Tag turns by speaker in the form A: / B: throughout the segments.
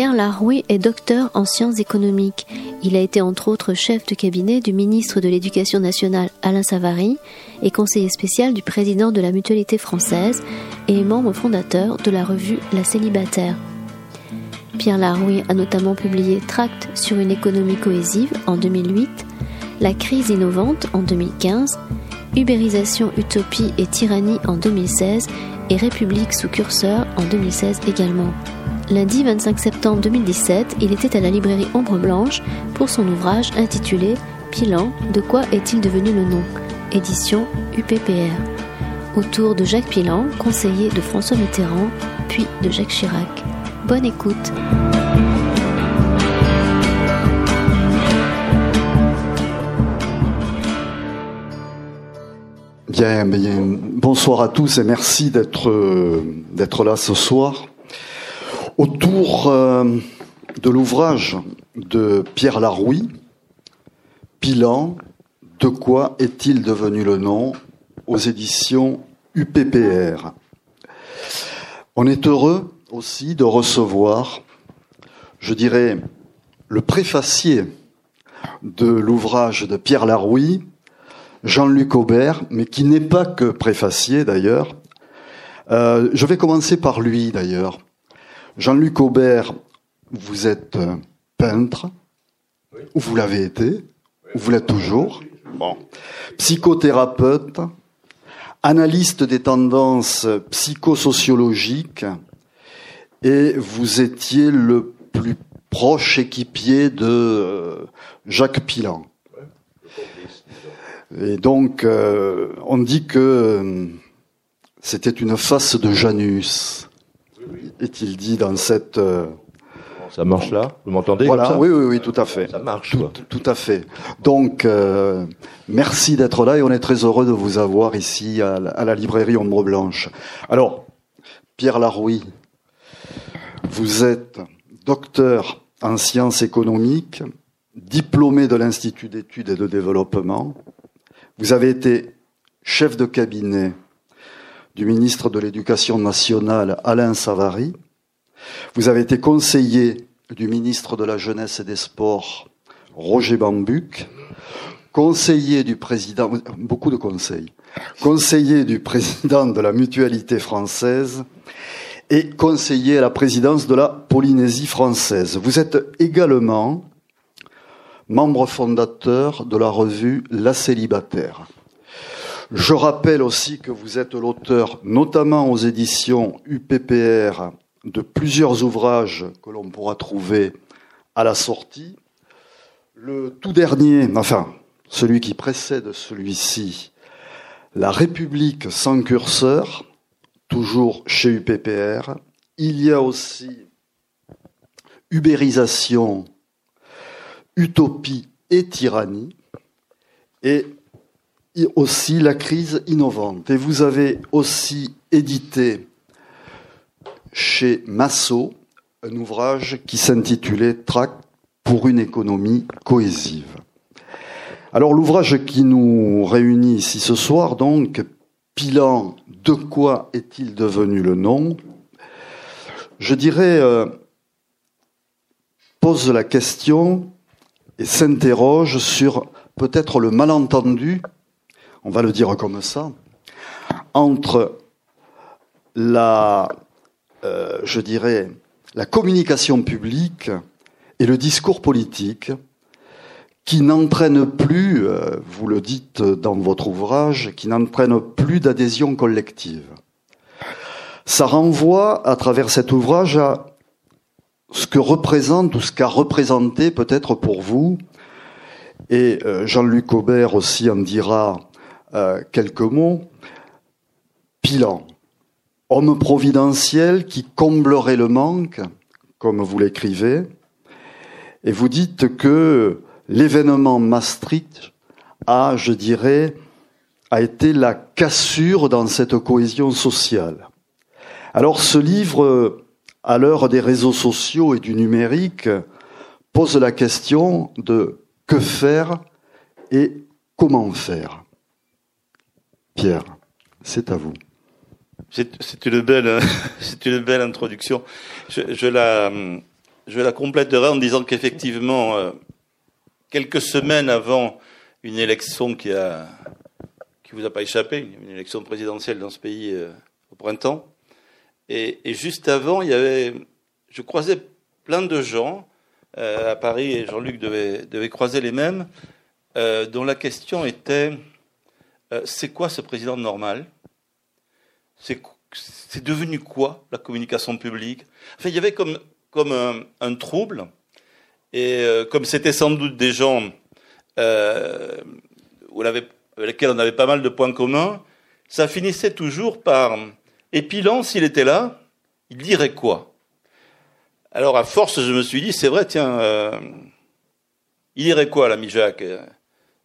A: Pierre Larouille est docteur en sciences économiques. Il a été entre autres chef de cabinet du ministre de l'Éducation nationale Alain Savary et conseiller spécial du président de la Mutualité française et membre fondateur de la revue La Célibataire. Pierre Larouille a notamment publié Tract sur une économie cohésive en 2008, La crise innovante en 2015, Ubérisation, utopie et tyrannie en 2016 et République sous curseur en 2016 également. Lundi 25 septembre 2017, il était à la librairie Ombre Blanche pour son ouvrage intitulé Pilan, de quoi est-il devenu le nom? Édition UPPR. Autour de Jacques Pilan, conseiller de François Mitterrand, puis de Jacques Chirac. Bonne écoute.
B: Bien, bien, bonsoir à tous et merci d'être d'être là ce soir. Autour euh, de l'ouvrage de Pierre Larouille, Pilan, de quoi est-il devenu le nom aux éditions UPPR. On est heureux aussi de recevoir, je dirais, le préfacier de l'ouvrage de Pierre Larouille, Jean-Luc Aubert, mais qui n'est pas que préfacier d'ailleurs. Euh, je vais commencer par lui d'ailleurs. Jean-Luc Aubert, vous êtes euh, peintre, ou vous l'avez été, ou vous l'êtes toujours, bon. psychothérapeute, analyste des tendances psychosociologiques, et vous étiez le plus proche équipier de euh, Jacques Pilan. Et donc, euh, on dit que c'était une face de Janus, est-il dit dans cette...
C: ça marche là? Vous m'entendez
B: Voilà, oui, oui, oui, tout à fait.
C: Ça marche.
B: Tout, tout à fait. Donc, merci d'être là et on est très heureux de vous avoir ici à la, à la librairie Ombre Blanche. Alors, Pierre Larouille, vous êtes docteur en sciences économiques, diplômé de l'Institut d'études et de développement. Vous avez été chef de cabinet du ministre de l'Éducation nationale Alain Savary. Vous avez été conseiller du ministre de la Jeunesse et des Sports Roger Bambuc, conseiller du président, beaucoup de conseils, conseiller du président de la Mutualité française et conseiller à la présidence de la Polynésie française. Vous êtes également membre fondateur de la revue La Célibataire. Je rappelle aussi que vous êtes l'auteur, notamment aux éditions UPPR, de plusieurs ouvrages que l'on pourra trouver à la sortie. Le tout dernier, enfin, celui qui précède celui-ci, La République sans curseur, toujours chez UPPR. Il y a aussi ubérisation, utopie et tyrannie, et aussi la crise innovante. Et vous avez aussi édité chez Massot un ouvrage qui s'intitulait Tract pour une économie cohésive. Alors l'ouvrage qui nous réunit ici ce soir, donc, Pilan, de quoi est-il devenu le nom? Je dirais, euh, pose la question et s'interroge sur peut-être le malentendu, on va le dire comme ça, entre la, euh, je dirais, la communication publique et le discours politique qui n'entraîne plus, euh, vous le dites dans votre ouvrage, qui n'entraîne plus d'adhésion collective. Ça renvoie à travers cet ouvrage à ce que représente ou ce qu'a représenté peut-être pour vous, et euh, Jean-Luc Aubert aussi en dira euh, quelques mots, Pilan, homme providentiel qui comblerait le manque, comme vous l'écrivez, et vous dites que l'événement Maastricht a, je dirais, a été la cassure dans cette cohésion sociale. Alors ce livre, à l'heure des réseaux sociaux et du numérique, pose la question de que faire et comment faire. Pierre, c'est à vous.
D: C'est une belle, c'est une belle introduction. Je, la, compléterai en disant qu'effectivement, euh, quelques semaines avant une élection qui a, qui vous a pas échappé, une élection présidentielle dans ce pays euh, au printemps, et, juste avant, il y avait, je croisais plein de gens euh, à Paris et Jean-Luc devait, croiser les mêmes, euh, dont la question était euh, c'est quoi ce président normal? C'est devenu quoi la communication publique? Enfin, il y avait comme, un, trouble, et euh, comme c'était sans doute des gens euh, avec lesquels on avait pas mal de points communs, ça finissait toujours par et Pilan, s'il était là, il dirait quoi? Alors à force, je me suis dit, c'est vrai, tiens, il dirait quoi l'ami Jacques?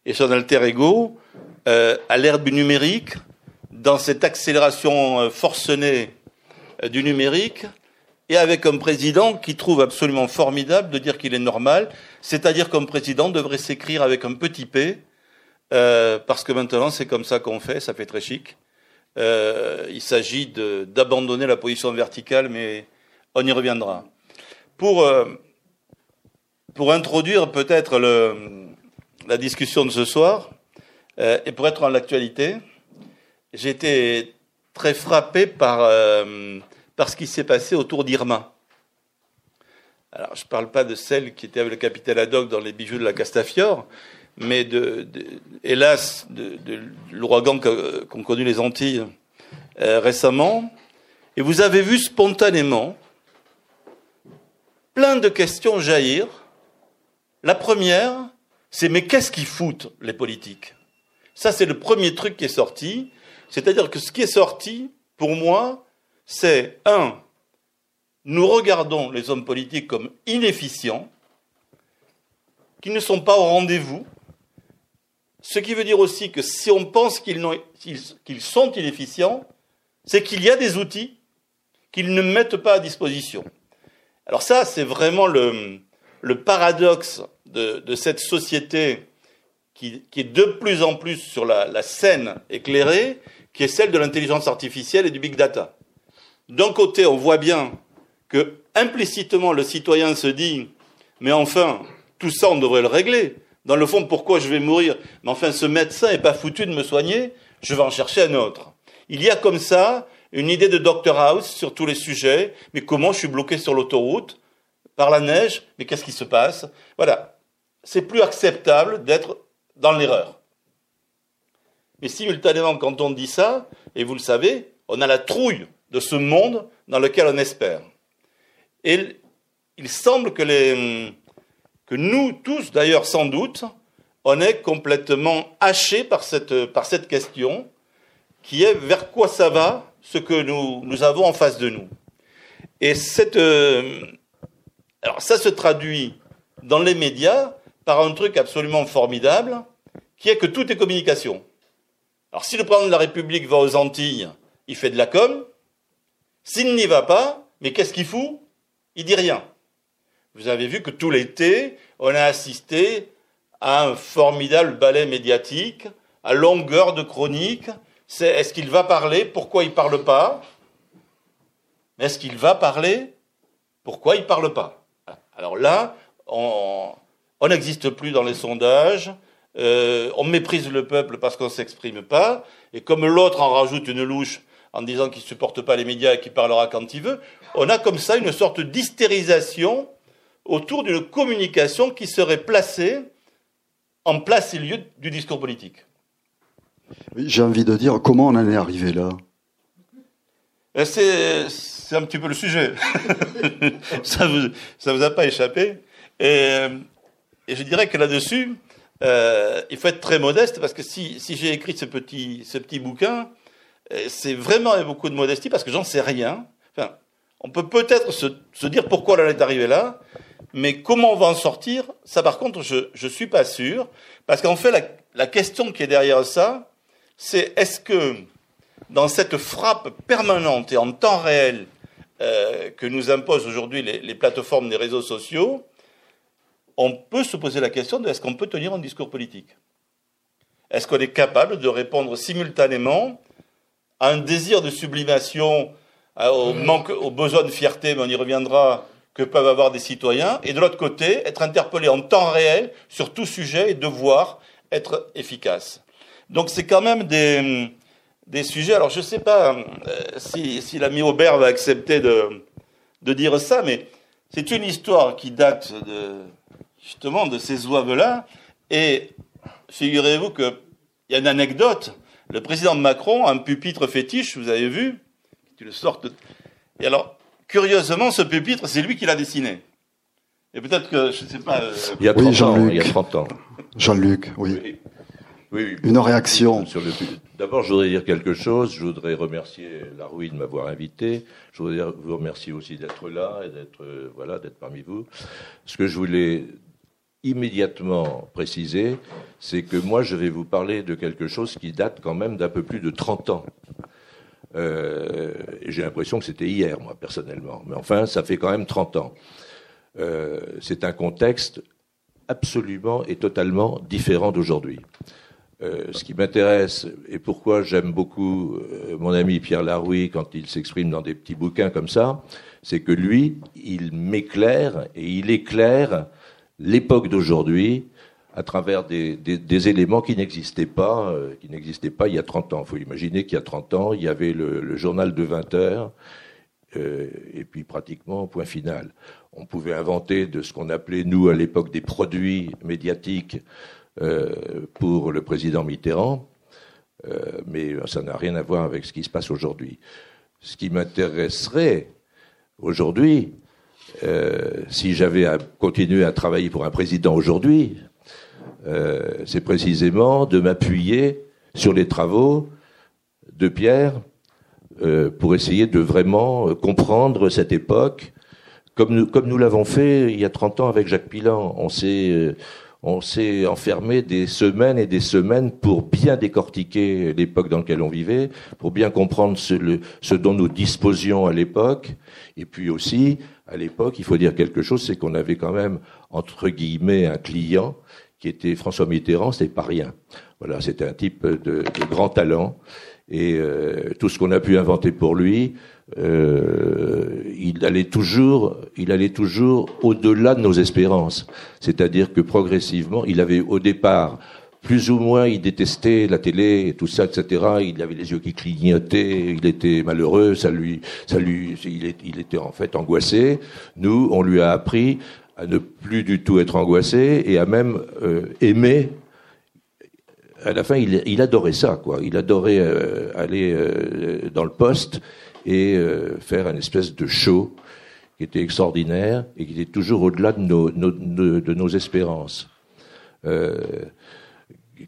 D: Et son alter ego, euh, à l'ère du numérique, dans cette accélération euh, forcenée euh, du numérique, et avec un président qui trouve absolument formidable de dire qu'il est normal, c'est-à-dire qu'un président devrait s'écrire avec un petit p, euh, parce que maintenant c'est comme ça qu'on fait, ça fait très chic. Euh, il s'agit d'abandonner la position verticale, mais on y reviendra. Pour, euh, pour introduire peut-être la discussion de ce soir, euh, et pour être dans l'actualité, j'ai été très frappé par, euh, par ce qui s'est passé autour d'Irma. Alors, je ne parle pas de celle qui était avec le capitaine Haddock dans les bijoux de la Castafiore, mais de, de hélas, de, de l'ouragan qu'ont connu les Antilles euh, récemment. Et vous avez vu spontanément plein de questions jaillir. La première, c'est mais qu'est-ce qu'ils foutent les politiques? Ça, c'est le premier truc qui est sorti. C'est-à-dire que ce qui est sorti, pour moi, c'est un, nous regardons les hommes politiques comme inefficients, qui ne sont pas au rendez-vous, ce qui veut dire aussi que si on pense qu'ils qu sont inefficients, c'est qu'il y a des outils qu'ils ne mettent pas à disposition. Alors ça, c'est vraiment le, paradoxe de, cette société qui, qui, est de plus en plus sur la, la scène éclairée, qui est celle de l'intelligence artificielle et du big data. D'un côté, on voit bien que implicitement le citoyen se dit mais enfin, tout ça on devrait le régler. Dans le fond, pourquoi je vais mourir? Mais enfin, ce médecin n'est pas foutu de me soigner, je vais en chercher un autre. Il y a comme ça une idée de Dr House sur tous les sujets. Mais comment je suis bloqué sur l'autoroute par la neige? Mais qu'est-ce qui se passe? Voilà. C'est plus acceptable d'être dans l'erreur. Mais simultanément, quand on dit ça, et vous le savez, on a la trouille de ce monde dans lequel on espère. Et il semble que, nous tous, d'ailleurs sans doute, on est complètement hachés par cette, question qui est vers quoi ça va ce que nous, avons en face de nous. Et euh, alors ça se traduit dans les médias par un truc absolument formidable, qui est que tout est communication. Alors si le président de la République va aux Antilles, il fait de la com. S'il n'y va pas, mais qu'est-ce qu'il fout? Il dit rien. Vous avez vu que tout l'été, on a assisté à un formidable ballet médiatique, à longueur de chronique. Est-ce qu'il va parler? Pourquoi il ne parle pas? Est-ce qu'il va parler? Pourquoi il ne parle pas? Alors là, on n'existe plus dans les sondages. Euh, on méprise le peuple parce qu'on ne s'exprime pas, et comme l'autre en rajoute une louche en disant qu'il ne supporte pas les médias et qu'il parlera quand il veut, on a comme ça une sorte d'hystérisation autour d'une communication qui serait placée en place et lieu du discours politique.
B: J'ai envie de dire, comment on en est arrivé là?
D: Euh, C'est un petit peu le sujet. ça ne vous, ça vous a pas échappé? Et, et je dirais que là-dessus, euh, il faut être très modeste parce que si, si j'ai écrit ce petit, ce petit bouquin, euh, c'est vraiment avec beaucoup de modestie parce que j'en sais rien. Enfin, on peut peut-être se, se, dire pourquoi elle est arrivée là, mais comment on va en sortir, ça par contre, je ne suis pas sûr. Parce qu'en fait, la, la, question qui est derrière ça, c'est est-ce que dans cette frappe permanente et en temps réel euh, que nous imposent aujourd'hui les, les plateformes des réseaux sociaux, on peut se poser la question de est-ce qu'on peut tenir un discours politique? Est-ce qu'on est capable de répondre simultanément à un désir de sublimation, au manque, au besoin de fierté, mais on y reviendra, que peuvent avoir des citoyens, et de l'autre côté, être interpellé en temps réel sur tout sujet et devoir être efficace? Donc c'est quand même des, des sujets. Alors je ne sais pas euh, si, si l'ami Aubert va accepter de, de dire ça, mais c'est une histoire qui date de, justement de ces oives-là. Et figurez-vous qu'il y a une anecdote. Le président Macron a un pupitre fétiche, vous avez vu, tu le. Et alors, curieusement, ce pupitre, c'est lui qui l'a dessiné. Et peut-être que, je ne sais pas. Euh,
C: il y a 30 ans. Il y a 30 ans.
B: Jean-Luc, oui. Oui. Une réaction.
C: D'abord, je voudrais dire quelque chose. Je voudrais remercier Larouille de m'avoir invité. Je voudrais vous remercier aussi d'être là et d'être euh, voilà, d'être parmi vous. Ce que je voulais immédiatement préciser, c'est que moi, je vais vous parler de quelque chose qui date quand même d'un peu plus de 30 ans. Euh, J'ai l'impression que c'était hier, moi, personnellement. Mais enfin, ça fait quand même 30 ans. Euh, c'est un contexte absolument et totalement différent d'aujourd'hui. Euh, ce qui m'intéresse et pourquoi j'aime beaucoup mon ami Pierre Larouille quand il s'exprime dans des petits bouquins comme ça, c'est que lui, il m'éclaire et il éclaire l'époque d'aujourd'hui à travers des, des, éléments qui n'existaient pas, euh, qui n'existaient pas il y a 30 ans. Il faut imaginer qu'il y a 30 ans, il y avait le, le journal de 20 heures, euh, et puis pratiquement point final. On pouvait inventer de ce qu'on appelait nous à l'époque des produits médiatiques euh, pour le président Mitterrand, euh, mais ça n'a rien à voir avec ce qui se passe aujourd'hui. Ce qui m'intéresserait aujourd'hui, euh, si j'avais à continuer à travailler pour un président aujourd'hui, c'est précisément de m'appuyer sur les travaux de Pierre pour essayer de vraiment comprendre cette époque, comme nous, comme nous l'avons fait il y a 30 ans avec Jacques Pilan. On s'est on s'est enfermé des semaines et des semaines pour bien décortiquer l'époque dans laquelle on vivait, pour bien comprendre ce, dont nous disposions à l'époque. Et puis aussi, à l'époque, il faut dire quelque chose, c'est qu'on avait quand même, entre guillemets, un client qui était François Mitterrand, c'était pas rien. Voilà, c'était un type de, grand talent. Et euh, tout ce qu'on a pu inventer pour lui, euh, il allait toujours, il allait toujours au-delà de nos espérances. C'est-à-dire que progressivement, il avait au départ plus ou moins, il détestait la télé et tout ça, etc. Il avait les yeux qui clignotaient, il était malheureux, ça lui, il, était en fait angoissé. Nous, on lui a appris à ne plus du tout être angoissé et à même euh, aimer à la fin, il, adorait ça, quoi. Il adorait euh, aller euh, dans le poste et faire un espèce de show qui était extraordinaire et qui était toujours au-delà de nos, de nos espérances.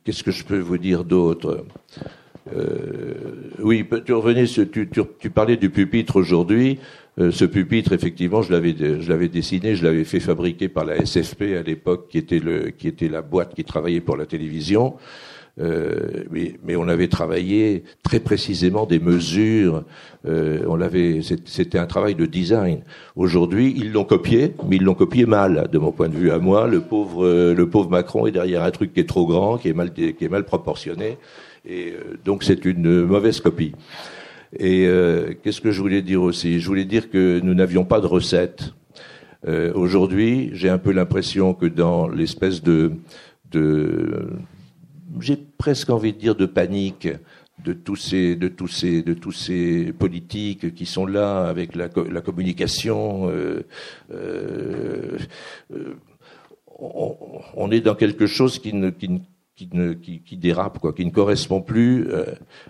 C: Qu'est-ce que je peux vous dire d'autre? Euh, Oui, tu revenais, tu, tu, parlais du pupitre aujourd'hui. Euh, ce pupitre, effectivement, je l'avais, dessiné, je l'avais fait fabriquer par la SFP à l'époque, qui était qui était la boîte qui travaillait pour la télévision. Euh, mais, mais, on avait travaillé très précisément des mesures. Euh, on l'avait, c'était un travail de design. Aujourd'hui, ils l'ont copié, mais ils l'ont copié mal, de mon point de vue à moi. Le pauvre, euh, le pauvre Macron est derrière un truc qui est trop grand, qui est mal, qui est mal proportionné, et euh, donc c'est une mauvaise copie. Et euh, qu'est-ce que je voulais dire aussi? Je voulais dire que nous n'avions pas de recette. Aujourd'hui, j'ai un peu l'impression que dans l'espèce de, de j'ai presque envie de dire de panique de tous ces de tous ces de tous ces politiques qui sont là avec la, la communication euh, euh, euh on, est dans quelque chose qui ne qui, ne, qui, dérape quoi qui ne correspond plus euh,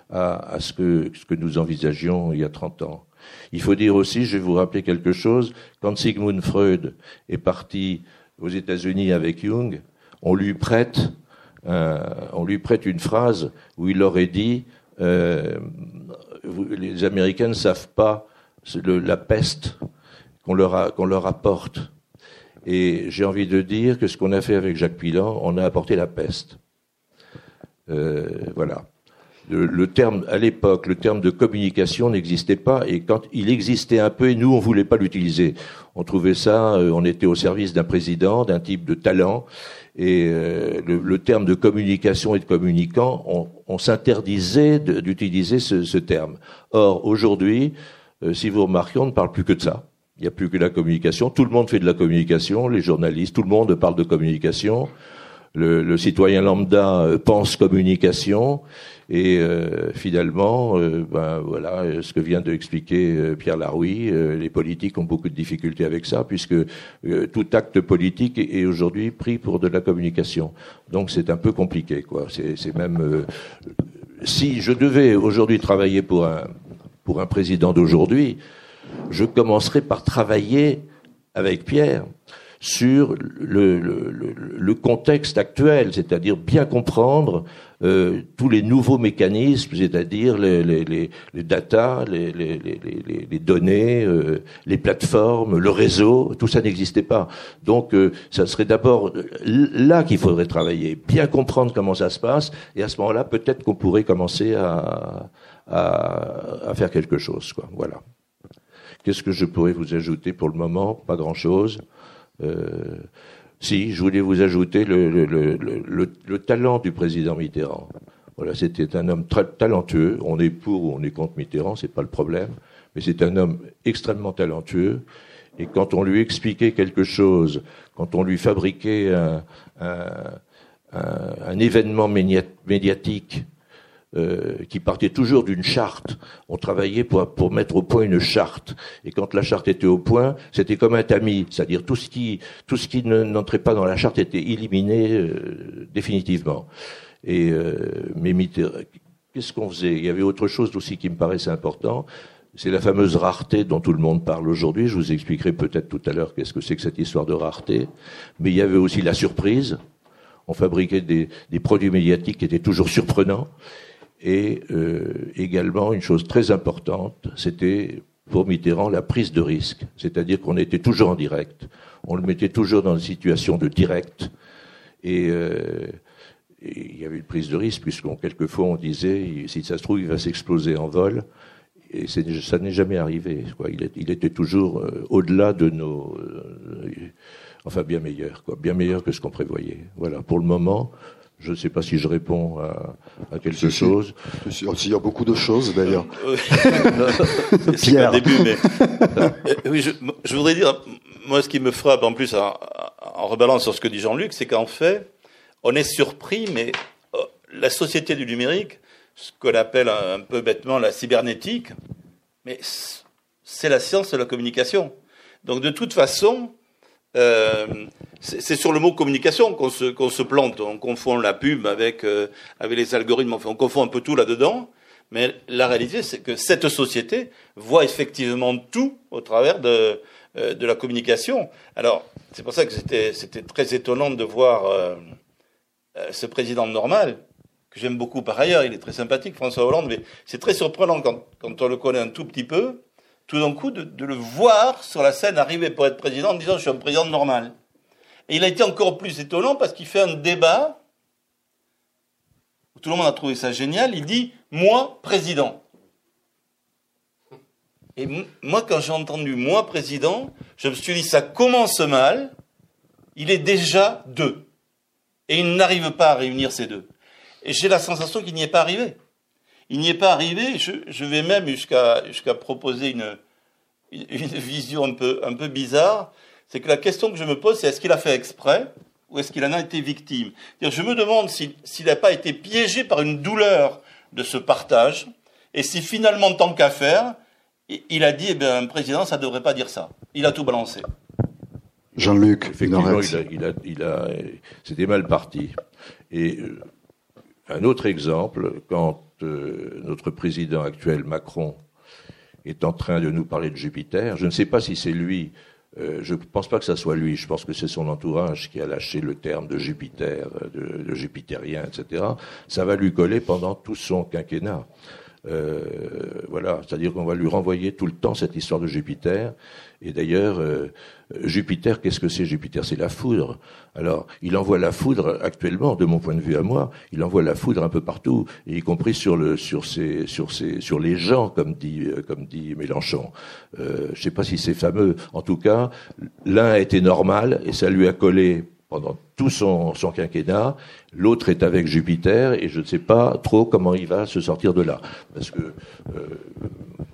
C: à, ce que ce que nous envisagions il y a 30 ans. Il faut dire aussi je vais vous rappeler quelque chose quand Sigmund Freud est parti aux États-Unis avec Jung on lui prête on lui prête une phrase où il aurait dit euh, les Américains ne savent pas la peste qu'on leur, apporte. Et j'ai envie de dire que ce qu'on a fait avec Jacques Pilan, on a apporté la peste. Euh, voilà. le, terme à l'époque, le terme de communication n'existait pas et quand il existait un peu et nous on voulait pas l'utiliser. On trouvait ça, euh, on était au service d'un président, d'un type de talent et euh, le, terme de communication et de communicant, on, on s'interdisait d'utiliser ce, ce, terme. Or aujourd'hui, euh, si vous remarquez, on ne parle plus que de ça. Il n'y a plus que la communication. Tout le monde fait de la communication, les journalistes, tout le monde parle de communication. Le, le citoyen lambda pense communication et euh, finalement, euh, ben voilà, ce que vient d'expliquer euh, Pierre Larouille, les politiques ont beaucoup de difficultés avec ça, puisque tout acte politique est, aujourd'hui pris pour de la communication. Donc c'est un peu compliqué, quoi. C'est même si je devais aujourd'hui travailler pour un pour un président d'aujourd'hui, je commencerai par travailler avec Pierre sur le, le, le contexte actuel, c'est-à-dire bien comprendre euh, tous les nouveaux mécanismes, c'est-à-dire les, les, les, les data, les, les données, euh, les plateformes, le réseau, tout ça n'existait pas. Donc, euh, ça serait d'abord là qu'il faudrait travailler, bien comprendre comment ça se passe, et à ce moment-là, peut-être qu'on pourrait commencer à, à, à, faire quelque chose. Quoi. Voilà. Qu'est-ce que je pourrais vous ajouter pour le moment? Pas grand-chose. Euh, si, je voulais vous ajouter le, le, le, le talent du président Mitterrand. Voilà, c'était un homme très talentueux. On est pour ou on est contre Mitterrand, c'est pas le problème. Mais c'est un homme extrêmement talentueux. Et quand on lui expliquait quelque chose, quand on lui fabriquait un, un, un, un événement médiatique euh, qui partait toujours d'une charte. On travaillait pour, pour mettre au point une charte. Et quand la charte était au point, c'était comme un tamis, c'est-à-dire tout ce qui tout ce qui n'entrait pas dans la charte était éliminé euh, définitivement. Et euh, mais qu'est-ce qu'on faisait? Il y avait autre chose aussi qui me paraissait important. C'est la fameuse rareté dont tout le monde parle aujourd'hui. Je vous expliquerai peut-être tout à l'heure qu'est-ce que c'est que cette histoire de rareté. Mais il y avait aussi la surprise. On fabriquait des, des produits médiatiques qui étaient toujours surprenants. Et euh, également, une chose très importante, c'était pour Mitterrand la prise de risque. C'est-à-dire qu'on était toujours en direct. On le mettait toujours dans une situation de direct. Et, euh, il y avait une prise de risque, puisqu'on quelquefois on disait, si ça se trouve, il va s'exploser en vol. Et ça n'est jamais arrivé. Quoi. Il, était toujours euh, au-delà de nos... Euh, enfin, bien meilleur, quoi. bien meilleur que ce qu'on prévoyait. Voilà, pour le moment, je ne sais pas si je réponds à, à quelque chose.
B: Il y a beaucoup de choses d'ailleurs.
D: C'est un début, mais euh, oui, je, je, voudrais dire, moi, ce qui me frappe en plus en, en rebalance sur ce que dit Jean-Luc, c'est qu'en fait, on est surpris, mais euh, la société du numérique, ce qu'on appelle un, peu bêtement la cybernétique, mais c'est la science de la communication. Donc de toute façon, euh, c'est sur le mot communication qu'on se, qu'on se plante. On confond la pub avec, euh, avec les algorithmes, enfin, on confond un peu tout là-dedans. Mais la réalité, c'est que cette société voit effectivement tout au travers de, euh, de la communication. Alors, c'est pour ça que c'était, c'était très étonnant de voir euh, ce président normal, que j'aime beaucoup par ailleurs, il est très sympathique, François Hollande, mais c'est très surprenant quand, quand on le connaît un tout petit peu, tout d'un coup, de, de, le voir sur la scène arriver pour être président en disant je suis un président normal. Et il a été encore plus étonnant parce qu'il fait un débat où tout le monde a trouvé ça génial. Il dit Moi, président. Et moi, quand j'ai entendu moi, président, je me suis dit Ça commence mal. Il est déjà deux. Et il n'arrive pas à réunir ces deux. Et j'ai la sensation qu'il n'y est pas arrivé. Il n'y est pas arrivé. Je, vais même jusqu'à jusqu'à proposer une, une vision un peu, un peu bizarre c'est que la question que je me pose, c'est est-ce qu'il a fait exprès ou est-ce qu'il en a été victime? Je me demande s'il n'a pas été piégé par une douleur de ce partage, et si finalement, tant qu'à faire, il a dit, eh bien, un président, ça ne devrait pas dire ça. Il a tout balancé.
B: Jean-Luc,
C: effectivement, il a, il a, c'était mal parti. Et euh, un autre exemple, quand euh, notre président actuel, Macron, est en train de nous parler de Jupiter, je ne sais pas si c'est lui euh, je ne pense pas que ce soit lui. Je pense que c'est son entourage qui a lâché le terme de Jupiter, de, de jupitérien, etc. Ça va lui coller pendant tout son quinquennat. Euh, voilà, c'est-à-dire qu'on va lui renvoyer tout le temps cette histoire de Jupiter. Et d'ailleurs, euh, Jupiter, qu'est-ce que c'est Jupiter? C'est la foudre. Alors, il envoie la foudre actuellement, de mon point de vue à moi, il envoie la foudre un peu partout, y compris sur le, sur ses, sur ses, sur les gens, comme dit, euh, comme dit Mélenchon. Euh, je sais pas si c'est fameux. En tout cas, l'un a été normal et ça lui a collé pendant tout son, quinquennat. L'autre est avec Jupiter et je ne sais pas trop comment il va se sortir de là. Parce que, euh,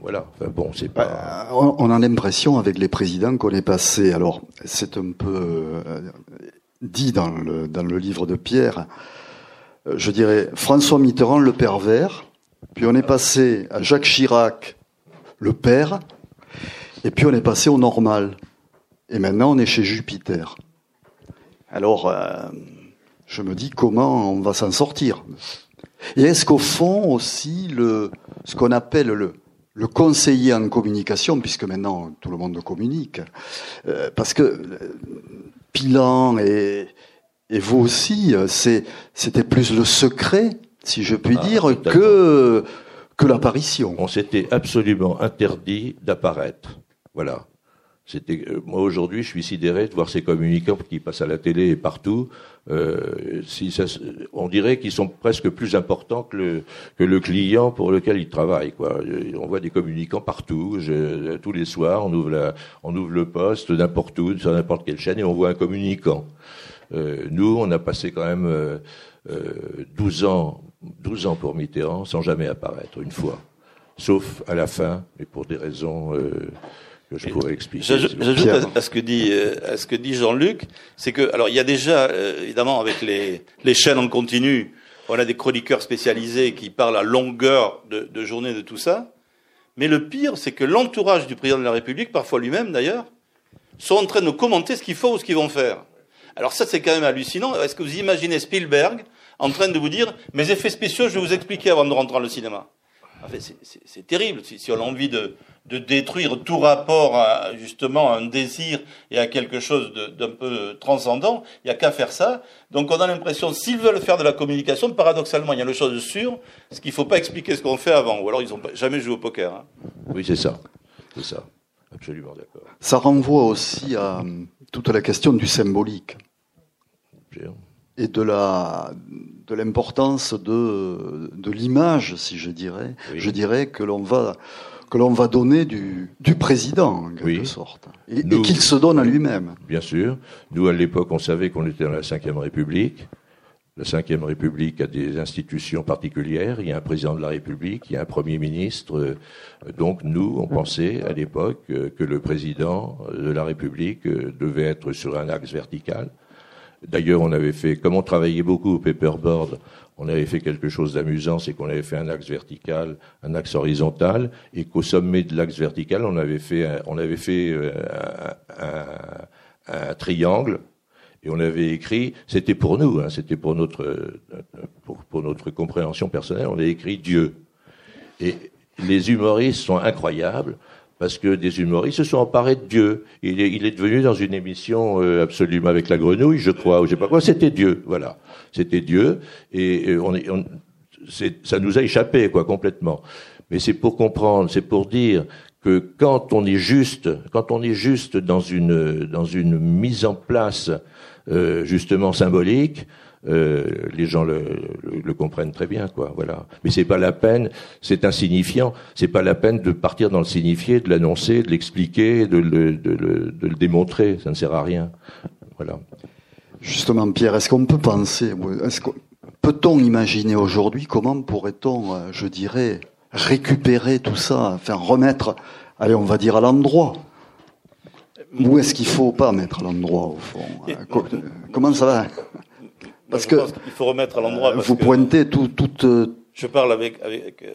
C: voilà, enfin bon, c'est pas...
B: Bah, on a l'impression avec les présidents qu'on est passé, alors c'est un peu euh, dit dans le, dans le livre de Pierre, euh, je dirais François Mitterrand le pervers, puis on est passé à Jacques Chirac le père, et puis on est passé au normal. Et maintenant on est chez Jupiter. Alors, euh, je me dis comment on va s'en sortir. Et est-ce qu'au fond aussi, le, ce qu'on appelle le, le conseiller en communication, puisque maintenant tout le monde communique, euh, parce que euh, Pilan et, et vous aussi, c'est, c'était plus le secret, si je puis
C: Ah,
B: dire, que, que l'apparition.
C: On s'était absolument interdit d'apparaître. Voilà. C'était euh, moi aujourd'hui, je suis sidéré de voir ces communicants qui passent à la télé et partout. Euh, si ça, on dirait qu'ils sont presque plus importants que le, que le client pour lequel ils travaillent. Quoi. Euh, On voit des communicants partout. Je- tous les soirs, on ouvre, la, on ouvre le poste n'importe où, sur n'importe quelle chaîne, et on voit un communicant. Euh, nous, on a passé quand même euh, euh, 12 ans, 12 ans pour Mitterrand sans jamais apparaître une fois, sauf à la fin, mais pour des raisons euh, que je pourrais expliquer.
D: J'ajoute à, à ce que dit euh, à ce que dit Jean-Luc, c'est que alors il y a déjà euh, évidemment avec les les chaînes en continu, on a des chroniqueurs spécialisés qui parlent à longueur de, de journée de tout ça. Mais le pire, c'est que l'entourage du président de la République, parfois lui-même d'ailleurs, sont en train de commenter ce qu'il faut ou ce qu'ils vont faire. Alors ça, c'est quand même hallucinant. Est-ce que vous imaginez Spielberg en train de vous dire mes effets spéciaux, je vais vous expliquer avant de rentrer dans le cinéma en fait, c'est- terrible. Si, si on a envie de, de détruire tout rapport à justement à un désir et à quelque chose d'un peu transcendant, il n'y a qu'à faire ça. Donc on a l'impression, s'ils veulent faire de la communication, paradoxalement, il y a une chose sûre, c'est qu'il ne faut pas expliquer ce qu'on fait avant. Ou alors ils n'ont jamais joué au poker. hein.
C: Oui, c'est ça. C'est ça. Absolument d'accord.
B: Ça renvoie aussi à hum, toute la question du symbolique. Et de la de l'importance de de l'image, si je dirais,
C: Oui.
B: je dirais que l'on va que l'on va donner du du président en quelque
C: Oui.
B: sorte, et, qu'il se donne à lui-même.
C: Bien sûr. Nous, à l'époque, on savait qu'on était dans la Ve République. La Ve République a des institutions particulières. Il y a un président de la République, il y a un Premier ministre. Donc, nous, on pensait à l'époque que le président de la République devait être sur un axe vertical. D'ailleurs, on avait fait, comme on travaillait beaucoup au paperboard, on avait fait quelque chose d'amusant, c'est qu'on avait fait un axe vertical, un axe horizontal, et qu'au sommet de l'axe vertical, on avait fait, un, on avait fait euh, un, un- un triangle, et on avait écrit, c'était pour nous, hein, c'était pour notre, pour notre compréhension personnelle, on avait écrit Dieu. Et les humoristes sont incroyables parce que des humoristes se sont emparés de Dieu. Il est, devenu dans une émission euh, absolument avec la grenouille, je crois, ou je sais pas quoi. C'était Dieu, voilà. C'était Dieu, et euh, on ça nous a échappé, quoi, complètement. Mais c'est pour comprendre, c'est pour dire que quand on est juste, quand on est juste dans une dans une mise en place euh, justement symbolique, euh, les gens le, le- le comprennent très bien, quoi. Voilà. Mais c'est pas la peine, c'est insignifiant. C'est pas la peine de partir dans le signifié, de l'annoncer, de l'expliquer, de le, de, le, de le démontrer. Ça ne sert à rien. Voilà.
B: Justement, Pierre, est-ce qu'on peut penser, est-ce peut-on imaginer aujourd'hui comment pourrait-on, euh, je dirais, récupérer tout ça, enfin remettre, allez, on va dire à l'endroit? Où est-ce qu'il faut pas mettre à l'endroit au fond? Euh, Comment ça va? Parce que
D: qu'il faut remettre à l'endroit.
B: euh, vous pointez tout, euh,
D: Je parle avec, avec euh,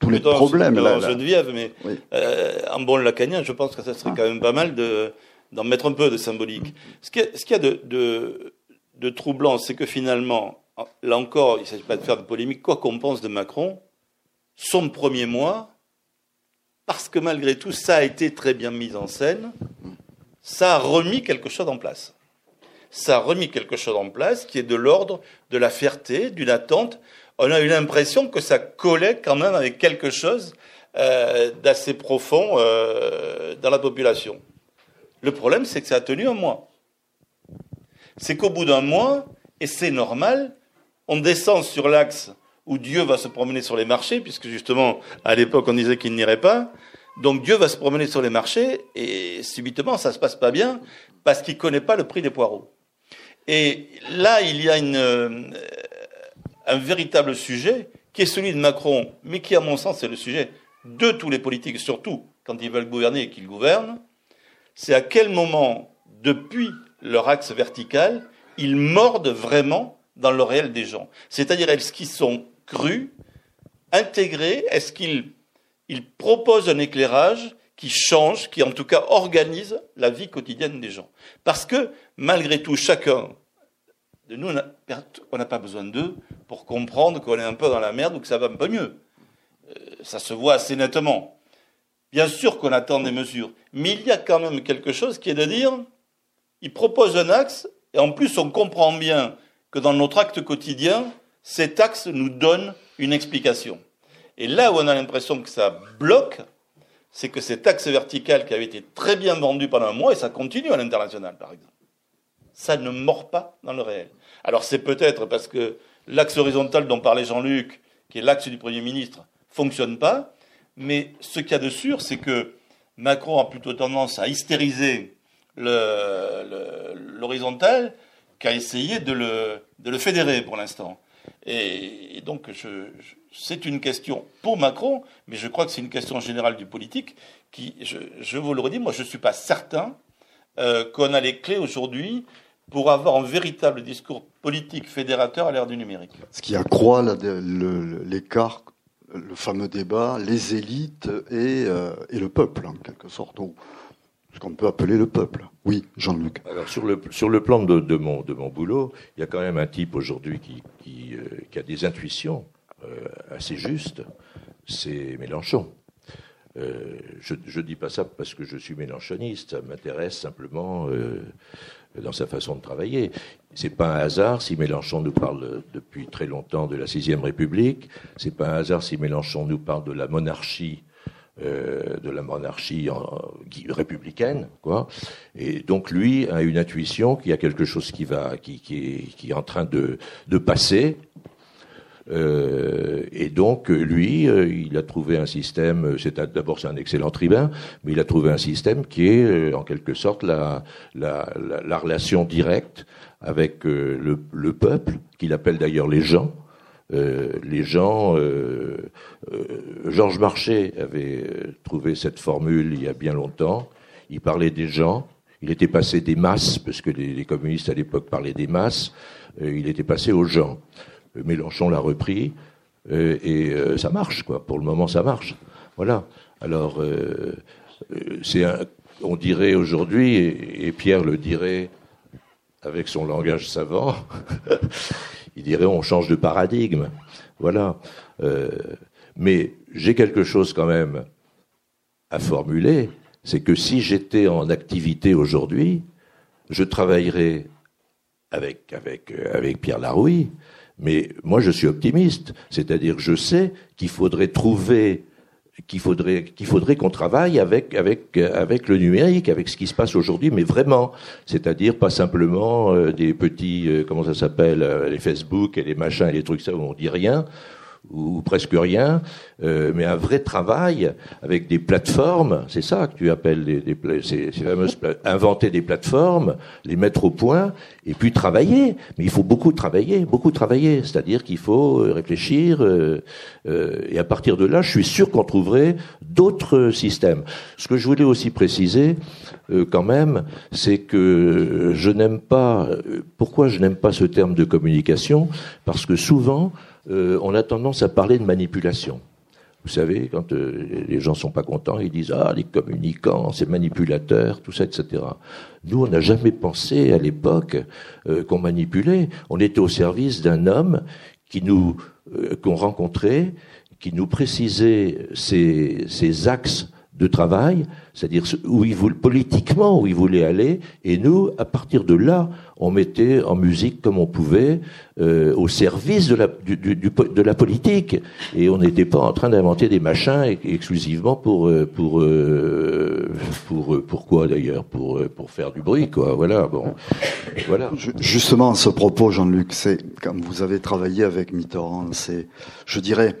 B: tous les problèmes. là, là.
D: Geneviève, mais
B: Oui.
D: euh, en bon lacanien, je pense que ça serait
B: Ah.
D: quand même pas mal de d'en mettre un peu de symbolique. Ce qu'il y a, ce qu'il y a de, de, de troublant, c'est que finalement, là encore, il ne s'agit pas de faire de polémique, quoi qu'on pense de Macron, son premier mois, parce que malgré tout, ça a été très bien mis en scène, ça a remis quelque chose en place. Ça a remis quelque chose en place qui est de l'ordre de la fierté, d'une attente. on a eu l'impression que ça collait quand même avec quelque chose euh, d'assez profond euh, dans la population. Le problème, c'est que ça a tenu un mois. C'est qu'au bout d'un mois, et c'est normal, on descend sur l'axe où Dieu va se promener sur les marchés, puisque justement, à l'époque, on disait qu'il n'irait pas. Donc Dieu va se promener sur les marchés, et subitement, ça se passe pas bien, parce qu'il connaît pas le prix des poireaux. Et là, il y a euh, un véritable sujet, qui est celui de Macron, mais qui, à mon sens, est le sujet de tous les politiques, surtout quand ils veulent gouverner et qu'ils gouvernent, c'est à quel moment, depuis leur axe vertical, ils mordent vraiment dans le réel des gens. C'est-à-dire, est-ce qu'ils sont crus, intégrés, est-ce qu'ils ils proposent un éclairage qui change, qui en tout cas organise la vie quotidienne des gens. Parce que, malgré tout, chacun de nous, on n'a pas besoin d'eux pour comprendre qu'on est un peu dans la merde ou que ça va un peu mieux. Euh, ça se voit assez nettement. Bien sûr qu'on attend des mesures, mais il y a quand même quelque chose qui est de dire, il propose un axe, et en plus on comprend bien que dans notre acte quotidien, cet axe nous donne une explication. Et là où on a l'impression que ça bloque, c'est que cet axe vertical qui avait été très bien vendu pendant un mois, et ça continue à l'international par exemple, ça ne mord pas dans le réel. Alors c'est peut-être parce que l'axe horizontal dont parlait Jean-Luc, qui est l'axe du Premier ministre, fonctionne pas, mais ce qu'il y a de sûr, c'est que Macron a plutôt tendance à hystériser l'horizontal qu'à essayer de le, de le, fédérer pour l'instant. Et, donc, c'est une question pour Macron, mais je crois que c'est une question générale du politique qui, je, vous le redis, moi je ne suis pas certain euh, qu'on a les clés aujourd'hui pour avoir un véritable discours politique fédérateur à l'ère du numérique.
B: Ce qui accroît l'écart, le, fameux débat, les élites et, euh, et le peuple, en quelque sorte qu'on peut appeler le peuple. Oui, Jean-Luc.
C: Alors sur le, plan de, de, mon, boulot, il y a quand même un type aujourd'hui qui, euh, a des intuitions euh, assez justes, c'est Mélenchon. Euh, je ne dis pas ça parce que je suis mélenchoniste, ça m'intéresse simplement dans sa façon de travailler. C'est pas un hasard si Mélenchon nous parle depuis très longtemps de la sixième République. C'est pas un hasard si Mélenchon nous parle de la monarchie euh, de la monarchie républicaine, quoi. Et donc lui a une intuition qu'il y a quelque chose qui va, qui, qui, est, qui est en train de, de passer. Euh, et donc lui, euh, il a trouvé un système. C'est d'abord c'est un excellent tribun, mais il a trouvé un système qui est euh, en quelque sorte la, la, la, la relation directe avec le, le peuple, qu'il appelle d'ailleurs les gens. Euh, les gens. Euh, euh, Georges Marchais avait trouvé cette formule il y a bien longtemps. Il parlait des gens. Il était passé des masses, parce que les, communistes à l'époque parlaient des masses. il était passé aux gens. Mélenchon l'a repris et ça marche, quoi. Pour le moment, ça marche. Voilà. Alors, c'est on dirait aujourd'hui, et Pierre le dirait avec son langage savant, il dirait on change de paradigme. Voilà. Euh, mais j'ai quelque chose quand même à formuler, c'est que si j'étais en activité aujourd'hui, je travaillerais avec, avec, avec Pierre Larouille, mais moi je suis optimiste, c'est-à-dire je sais qu'il faudrait trouver qu'il faudrait qu'il faudrait qu'on travaille avec avec avec le numérique, avec ce qui se passe aujourd'hui, mais vraiment, c'est-à-dire pas simplement euh, des petits euh, comment ça s'appelle euh, les Facebook et les machins et les trucs ça où on dit rien, ou presque rien, euh, mais un vrai travail avec des plateformes, c'est ça que tu appelles les, les ces, fameuses inventer des plateformes, les mettre au point, et puis travailler. Mais il faut beaucoup travailler, beaucoup travailler. C'est-à-dire qu'il faut euh, réfléchir, euh, euh, et à partir de là, je suis sûr qu'on trouverait d'autres systèmes. Ce que je voulais aussi préciser, euh, quand même, c'est que je n'aime pas. Pourquoi je n'aime pas ce terme de communication? Parce que souvent euh, on a tendance à parler de manipulation. Vous savez, quand euh, les gens sont pas contents, ils disent ah les communicants, c'est manipulateurs, tout ça, etc. Nous, on n'a jamais pensé à l'époque euh, qu'on manipulait. On était au service d'un homme nous qu'on rencontrait, qui nous précisait ses axes de travail, c'est-à-dire où il voulait, politiquement où il voulait aller, et nous, à partir de là, on mettait en musique comme on pouvait, euh, au service de la, du, du, de la politique, et on n'était pas en train d'inventer des machins exclusivement pour euh, pour euh, pour pourquoi d'ailleurs pour pour faire du bruit quoi. Voilà bon, voilà.
B: Justement, à ce propos, Jean-Luc, c'est comme vous avez travaillé avec Mitterrand, c'est, je dirais,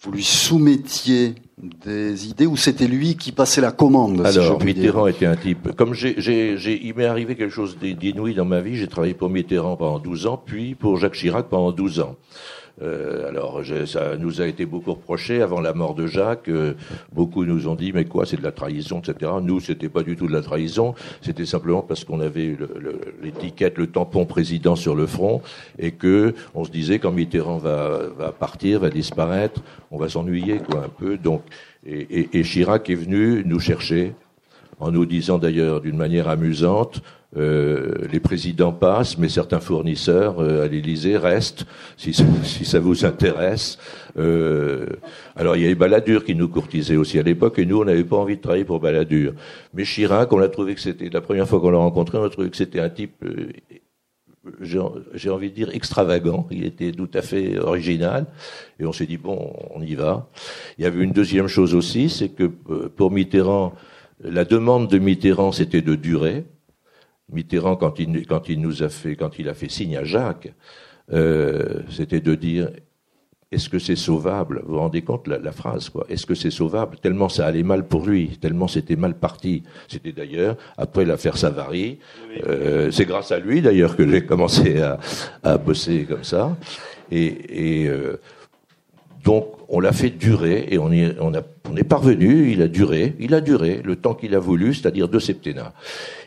B: vous lui soumettiez des idées ou c'était lui qui passait la commande
C: Alors, Mitterrand était un type. Comme j'ai, il m'est arrivé quelque chose d'inouï dans ma vie. J'ai travaillé pour Mitterrand pendant 12 ans, puis pour Jacques Chirac pendant 12 ans. Euh, alors, ça nous a été beaucoup reproché avant la mort de Jacques. Euh, beaucoup nous ont dit, mais quoi, c'est de la trahison, etc. Nous, c'était pas du tout de la trahison. C'était simplement parce qu'on avait l'étiquette, le, tampon président sur le front, et que on se disait quand Mitterrand va, va partir, va disparaître, on va s'ennuyer, quoi, un peu. Donc, et, et Chirac est venu nous chercher en nous disant d'ailleurs d'une manière amusante, euh, les présidents passent, mais certains fournisseurs euh, à l'Élysée restent, si, si, ça vous intéresse. Euh, alors il y avait Balladur qui nous courtisait aussi à l'époque, et nous on n'avait pas envie de travailler pour Balladur. Mais Chirac, on a trouvé que c'était la première fois qu'on l'a rencontré, on a trouvé que c'était un type euh, j'ai envie de dire extravagant, il était tout à fait original, et on s'est dit, bon, on y va. Il y avait une deuxième chose aussi, c'est que pour Mitterrand, la demande de Mitterrand, c'était de durer. Mitterrand, quand il, quand il nous a fait, quand il a fait signe à Jacques, euh, c'était de dire est-ce que c'est sauvable? Vous vous rendez compte la, la phrase quoi Est-ce que c'est sauvable? Tellement ça allait mal pour lui, tellement c'était mal parti. C'était d'ailleurs après l'affaire Savary. Euh, c'est grâce à lui d'ailleurs que j'ai commencé à, à, bosser comme ça. Et, et euh, donc on l'a fait durer et on, est, on, a, on est parvenu. Il a duré, il a duré le temps qu'il a voulu, c'est-à-dire deux septennats.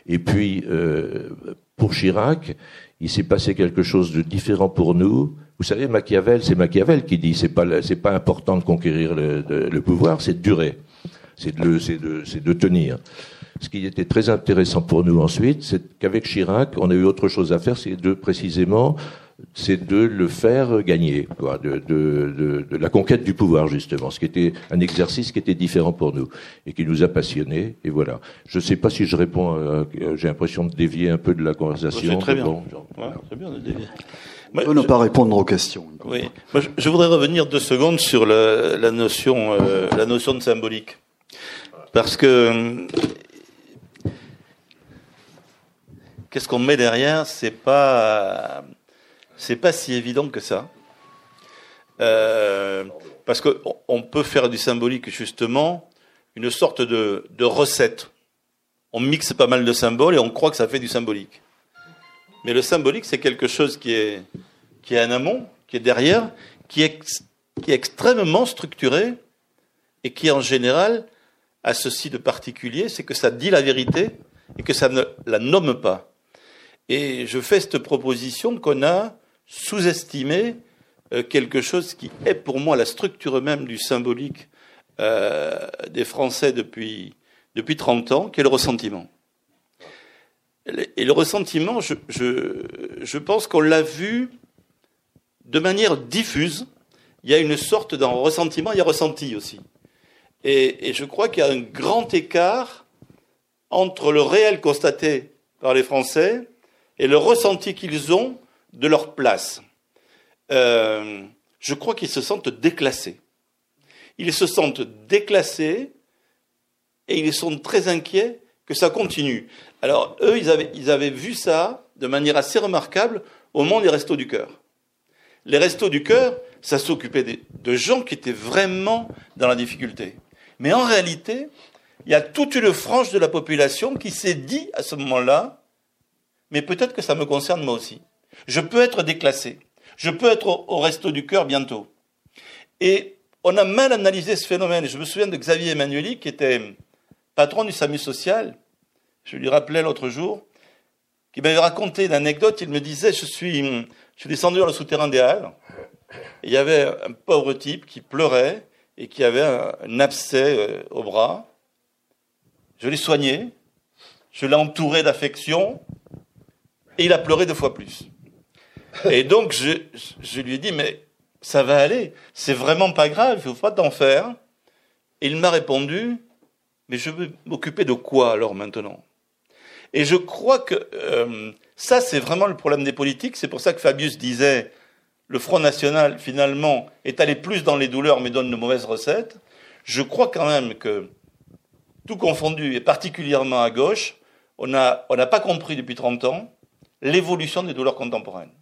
C: Et puis euh, pour Chirac, il s'est passé quelque chose de différent pour nous. Vous savez, Machiavel, c'est Machiavel qui dit c'est pas c'est pas important de conquérir le, le pouvoir, c'est de durer, c'est de c'est de c'est de tenir. Ce qui était très intéressant pour nous ensuite, c'est qu'avec Chirac, on a eu autre chose à faire, c'est de précisément c'est de le faire gagner, quoi, de, de, de, de, la conquête du pouvoir justement, ce qui était un exercice qui était différent pour nous et qui nous a passionnés. Et voilà. Je ne sais pas si je réponds. À, j'ai l'impression de dévier un peu de la conversation.
D: C'est très bien. Bon, genre, ouais, très bien de dévier.
B: Moi, ne pas répondre aux questions.
D: Oui. Moi, je, voudrais revenir deux secondes sur la, la notion, euh, la notion de symbolique, parce que qu'est-ce qu'on met derrière? C'est pas c'est pas si évident que ça. Euh, parce qu'on peut faire du symbolique justement une sorte de, de, recette. On mixe pas mal de symboles et on croit que ça fait du symbolique. Mais le symbolique, c'est quelque chose qui est, qui est en amont, qui est derrière, qui est, qui est extrêmement structuré et qui en général a ceci de particulier, c'est que ça dit la vérité et que ça ne la nomme pas. Et je fais cette proposition qu'on a sous-estimer euh, quelque chose qui est pour moi la structure même du symbolique euh, des Français depuis, depuis 30 ans, qui est le ressentiment. Et le ressentiment, je, je, je pense qu'on l'a vu de manière diffuse. Il y a une sorte d'un ressentiment, il y a ressenti aussi. Et, et je crois qu'il y a un grand écart entre le réel constaté par les Français et le ressenti qu'ils ont de leur place. Euh, je crois qu'ils se sentent déclassés. Ils se sentent déclassés et ils sont très inquiets que ça continue. Alors, eux, ils avaient, ils avaient vu ça de manière assez remarquable au moment des restos du cœur. Les restos du cœur, ça s'occupait de, de gens qui étaient vraiment dans la difficulté. Mais en réalité, il y a toute une frange de la population qui s'est dit à ce moment-là, mais peut-être que ça me concerne moi aussi. Je peux être déclassé. Je peux être au, resto du cœur bientôt. Et on a mal analysé ce phénomène. Je me souviens de Xavier Emmanueli, qui était patron du SAMU social. Je lui rappelais l'autre jour, qui m'avait raconté une anecdote. Il me disait, je suis, je suis descendu dans le souterrain des Halles. Il y avait un pauvre type qui pleurait et qui avait un abcès euh, au bras. Je l'ai soigné. Je l'ai entouré d'affection. Et il a pleuré deux fois plus. Et donc, je, je lui ai dit, mais ça va aller, c'est vraiment pas grave, il faut pas t'en faire. Et il m'a répondu, Mais je veux m'occuper de quoi alors maintenant? Et je crois que euh, ça, c'est vraiment le problème des politiques. C'est pour ça que Fabius disait le Front National, finalement, est allé plus dans les douleurs mais donne de mauvaises recettes. Je crois quand même que, tout confondu, et particulièrement à gauche, on n'a on pas compris depuis 30 ans l'évolution des douleurs contemporaines.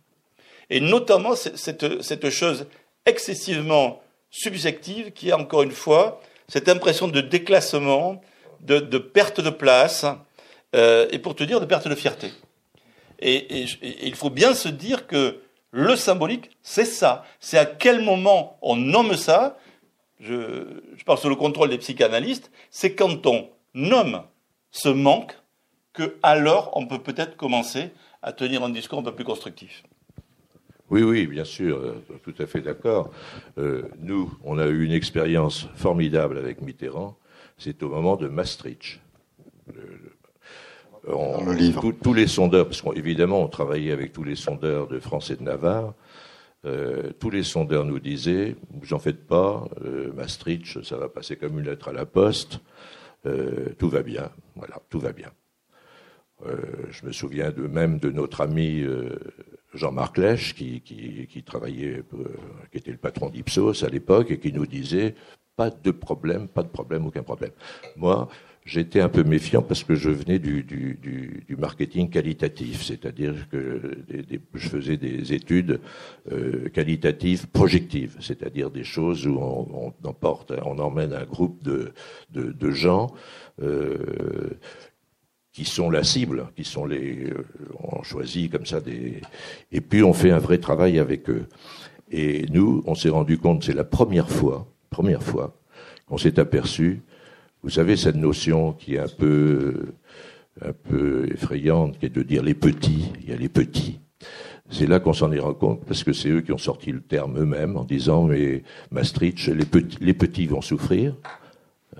D: Et notamment cette, chose excessivement subjective qui est, encore une fois, cette impression de déclassement, de, perte de place, euh, et pour te dire, de perte de fierté. Et, il faut bien se dire que le symbolique, c'est ça. C'est à quel moment on nomme ça. Je, je parle sous le contrôle des psychanalystes. C'est quand on nomme ce manque que alors on peut peut-être commencer à tenir un discours un peu plus constructif.
C: Oui, oui, bien sûr, euh, tout à fait d'accord. Euh, nous, on a eu une expérience formidable avec Mitterrand. C'est au moment de Maastricht.
B: Dans le livre.
C: tous les sondeurs, parce qu'évidemment, on travaillait avec tous les sondeurs de France et de Navarre. Euh, tous les sondeurs nous disaient, vous en faites pas, euh, Maastricht, ça va passer comme une lettre à la poste, euh, tout va bien, voilà, tout va bien. Euh, je me souviens de même de notre ami euh, Jean-Marc Lèche, qui, qui, qui travaillait, qui était le patron d'Ipsos à l'époque, et qui nous disait pas de problème, pas de problème, aucun problème. Moi, j'étais un peu méfiant parce que je venais du, du, du, du marketing qualitatif, c'est-à-dire que des, des, je faisais des études euh, qualitatives projectives, c'est-à-dire des choses où on, on, emporte, on emmène un groupe de, de, de gens. Euh, qui sont la cible, qui sont les, euh, on choisit comme ça des, et puis on fait un vrai travail avec eux. Et nous, on s'est rendu compte, c'est la première fois, première fois, qu'on s'est aperçu, vous savez cette notion qui est un peu, un peu effrayante, qui est de dire les petits, il y a les petits. C'est là qu'on s'en est rendu compte, parce que c'est eux qui ont sorti le terme eux-mêmes en disant mais Maastricht, les petits, les petits vont souffrir,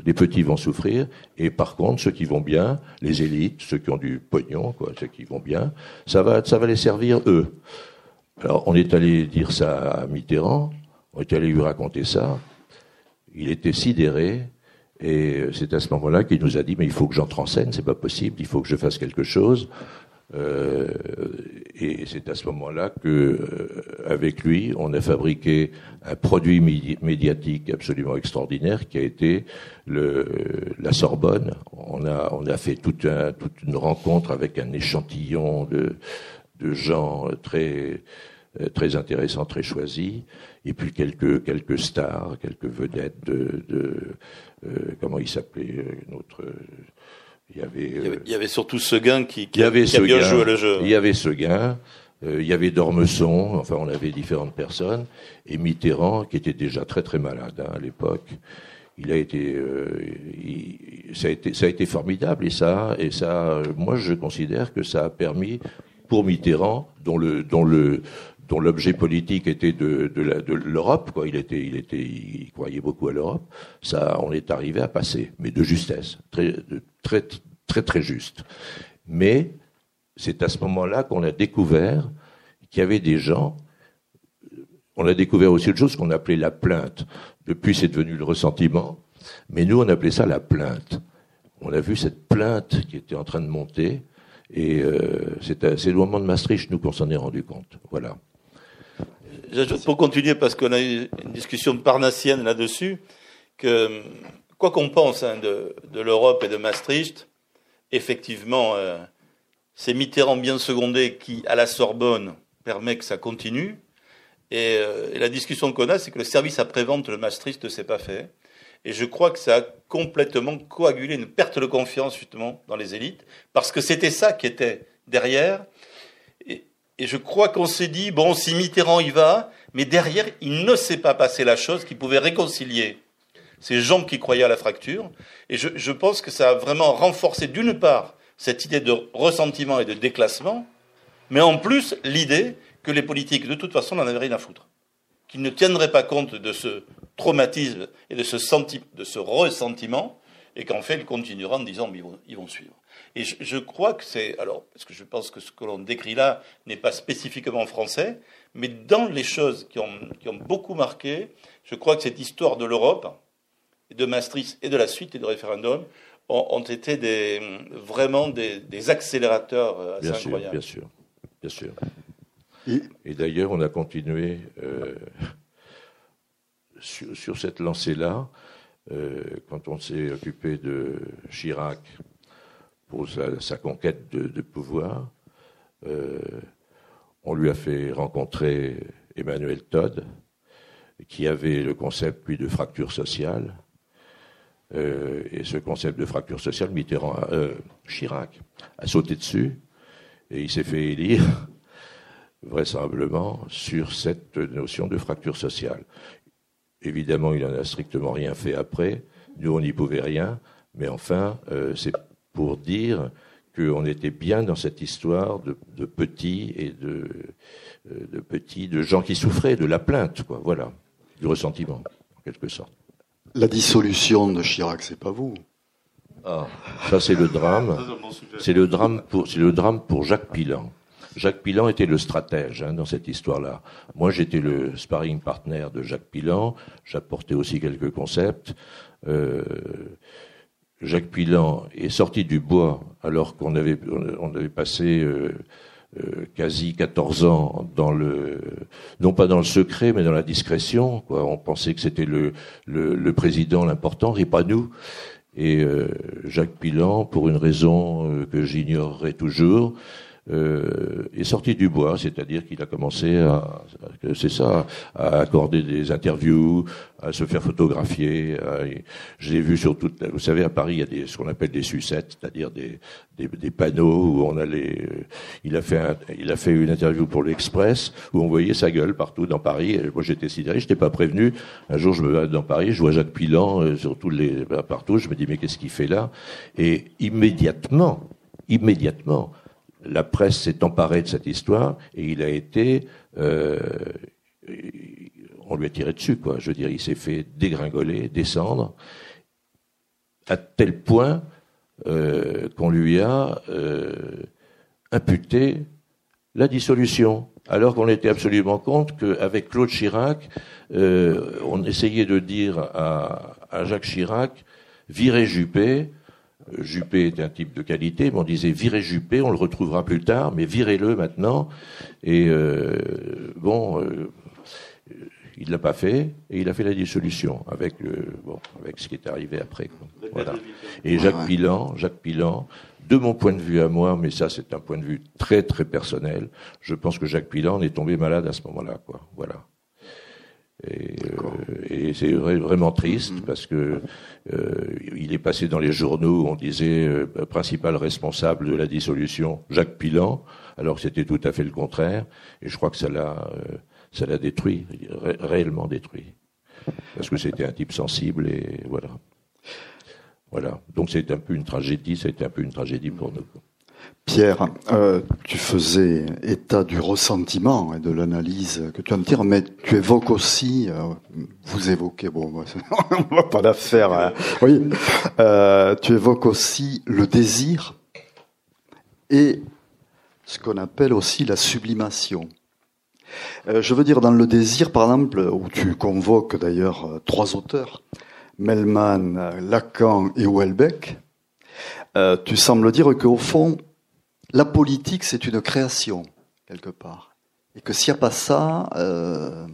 C: les petits vont souffrir, et par contre, ceux qui vont bien, les élites, ceux qui ont du pognon, ceux qui vont bien, ça va, ça va les servir eux. Alors, on est allé dire ça à Mitterrand, on est allé lui raconter ça. Il était sidéré, et c'est à ce moment-là qu'il nous a dit, mais il faut que j'entre en scène, c'est pas possible, il faut que je fasse quelque chose. Euh, et c'est à ce moment-là que, euh, avec lui, on a fabriqué un produit médiatique absolument extraordinaire qui a été le, la Sorbonne. On a, on a fait toute, un, toute une rencontre avec un échantillon de, de gens très, très intéressants, très choisis, et puis quelques, quelques stars, quelques vedettes de, de euh, comment il s'appelait euh, notre
D: il y avait, il y avait, il y avait surtout Seguin qui, qui, avait qui a bien joué le jeu.
C: Il y avait Seguin, euh, il y avait Dormesson, enfin on avait différentes personnes, et Mitterrand qui était déjà très très malade hein, à l'époque. Il a été, euh, il, ça a été, ça a été formidable et ça, et ça, moi je considère que ça a permis pour Mitterrand, dont le, dont le, dont l'objet politique était de, l'Europe, quoi. Il était, il était, il croyait beaucoup à l'Europe. Ça, on est arrivé à passer, mais de justesse, très, très, juste. Mais c'est à ce moment-là qu'on a découvert qu'il y avait des gens. On a découvert aussi autre chose qu'on appelait la plainte. Depuis, c'est devenu le ressentiment. Mais nous, on appelait ça la plainte. On a vu cette plainte qui était en train de monter. Et euh, c'est le moment de Maastricht, nous, qu'on s'en est rendu compte. Voilà.
D: Pour continuer, parce qu'on a eu une discussion parnassienne là-dessus, que quoi qu'on pense hein, de, l'Europe et de Maastricht, effectivement, euh, c'est Mitterrand bien secondé qui, à la Sorbonne, permet que ça continue. Et, euh, et la discussion qu'on a, c'est que le service après-vente de Maastricht ne s'est pas fait. Et je crois que ça a complètement coagulé une perte de confiance justement dans les élites, parce que c'était ça qui était derrière. Et, je crois qu'on s'est dit, bon, si Mitterrand y va, mais derrière, il ne s'est pas passé la chose qui pouvait réconcilier ces gens qui croyaient à la fracture. Et je, pense que ça a vraiment renforcé, d'une part, cette idée de ressentiment et de déclassement, mais en plus, l'idée que les politiques, de toute façon, n'en avaient rien à foutre. Qu'ils ne tiendraient pas compte de ce traumatisme et de ce, ressentiment, et qu'en fait, ils continueront en disant, mais ils vont suivre. Et je, je crois que c'est, alors, parce que je pense que ce que l'on décrit là n'est pas spécifiquement français, mais dans les choses qui ont, qui ont beaucoup marqué, je crois que cette histoire de l'Europe, de Maastricht et de la suite et du référendum ont, été des, vraiment des, accélérateurs euh, assez
C: bien
D: incroyables.
C: Sûr, bien sûr, bien sûr. Et, d'ailleurs, on a continué euh, sur, cette lancée-là, euh, quand on s'est occupé de Chirac pour sa, conquête de, pouvoir, on lui a fait rencontrer Emmanuel Todd, qui avait le concept, de fracture sociale. Euh, et ce concept de fracture sociale, Mitterrand, euh, Chirac a sauté dessus et il s'est fait élire vraisemblablement sur cette notion de fracture sociale. Évidemment, il n'en a strictement rien fait après. Nous, on n'y pouvait rien. Mais enfin, euh, c'est pour dire qu'on était bien dans cette histoire de, de petits et de, euh, de petits, de gens qui souffraient de la plainte, quoi. Voilà, du ressentiment, en quelque sorte.
B: La dissolution de Chirac, c'est pas vous.
C: Ah, ça c'est le drame. C'est le drame pour, c'est le drame pour Jacques Pilan. Jacques Pilan était le stratège hein, dans cette histoire-là. Moi, j'étais le sparring partner de Jacques Pilan. J'apportais aussi quelques concepts. Euh, Jacques Pilan est sorti du bois alors qu'on avait, on avait passé euh, euh, quasi 14 ans dans le, non pas dans le secret, mais dans la discrétion. Quoi. On pensait que c'était le, le, président l'important, et pas nous. Et euh, Jacques Pilan, pour une raison que j'ignorerai toujours, euh, est sorti du bois, c'est-à-dire qu'il a commencé à, c'est ça, à accorder des interviews, à se faire photographier. je l'ai vu sur toute, vous savez, à Paris, il y a des, ce qu'on appelle des sucettes, c'est-à-dire des, des, des, panneaux où on allait. Il a fait, il a fait une interview pour l'Express où on voyait sa gueule partout dans Paris. Et moi, j'étais sidéré, j'étais pas prévenu. Un jour, je me vais dans Paris, je vois Jacques Pilan euh, sur tous les partout. Je me dis mais qu'est-ce qu'il fait là? Et immédiatement, immédiatement la presse s'est emparée de cette histoire et il a été, euh, on lui a tiré dessus, quoi. Je veux dire, il s'est fait dégringoler, descendre, à tel point euh, qu'on lui a euh, imputé la dissolution, alors qu'on était absolument compte qu'avec Claude Chirac, on essayait de dire à, à Jacques Chirac, virez Juppé, Juppé était un type de qualité, mais on disait virez Juppé, on le retrouvera plus tard, mais virez-le maintenant. Et euh, bon, euh, il l'a pas fait, et il a fait la dissolution avec bon, avec ce qui est arrivé après. Voilà. Et Jacques Pilan, Jacques Pilan, de mon point de vue à moi, mais ça c'est un point de vue très très personnel, je pense que Jacques Pilan est tombé malade à ce moment-là, quoi. Voilà. Et, euh, et c'est vraiment triste mm-hmm. parce que euh, il est passé dans les journaux, on disait euh, principal responsable de la dissolution, Jacques Pilan, alors que c'était tout à fait le contraire. Et je crois que ça l'a, euh, ça l'a détruit, réellement détruit, parce que c'était un type sensible et voilà. Voilà. Donc c'est un peu une tragédie, c'était un peu une tragédie pour nous.
B: Pierre, euh, tu faisais état du ressentiment et de l'analyse que tu en tires, mais tu évoques aussi, euh, vous évoquez, bon, on va pas la hein. oui, euh, tu évoques aussi le désir et ce qu'on appelle aussi la sublimation. je veux dire, dans le désir, par exemple, où tu convoques d'ailleurs trois auteurs, Melman, Lacan et Houellebecq, tu sembles dire qu'au fond, la politique, c'est une création, quelque part. Et que s'il n'y a pas ça, euh,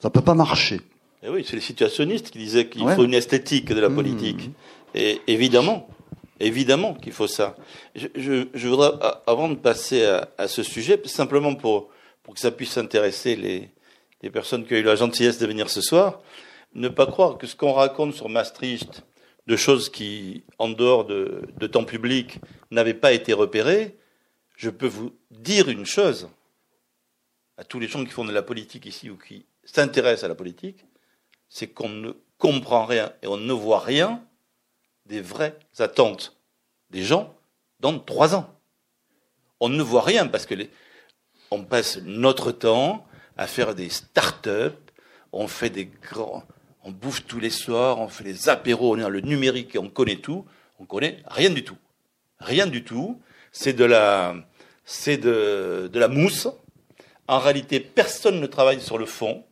B: ça ne peut pas marcher.
D: Et eh oui, c'est les situationnistes qui disaient qu'il faut une esthétique de la mmh. politique. Et évidemment, évidemment qu'il faut ça. Je, voudrais, avant de passer à, ce sujet, simplement pour, pour que ça puisse intéresser les, les personnes qui ont eu la gentillesse de venir ce soir, ne pas croire que ce qu'on raconte sur Maastricht, de choses qui, en dehors de, de temps public, n'avaient pas été repérées, je peux vous dire une chose à tous les gens qui font de la politique ici ou qui s'intéressent à la politique, c'est qu'on ne comprend rien et on ne voit rien des vraies attentes des gens dans trois ans. On ne voit rien parce que on passe notre temps à faire des start-up, on fait des grands, on bouffe tous les soirs, on fait des apéros, on est dans le numérique et on connaît tout. On connaît rien du tout. Rien du tout c'est de la, c'est de, de la mousse. En réalité, personne ne travaille sur le fond,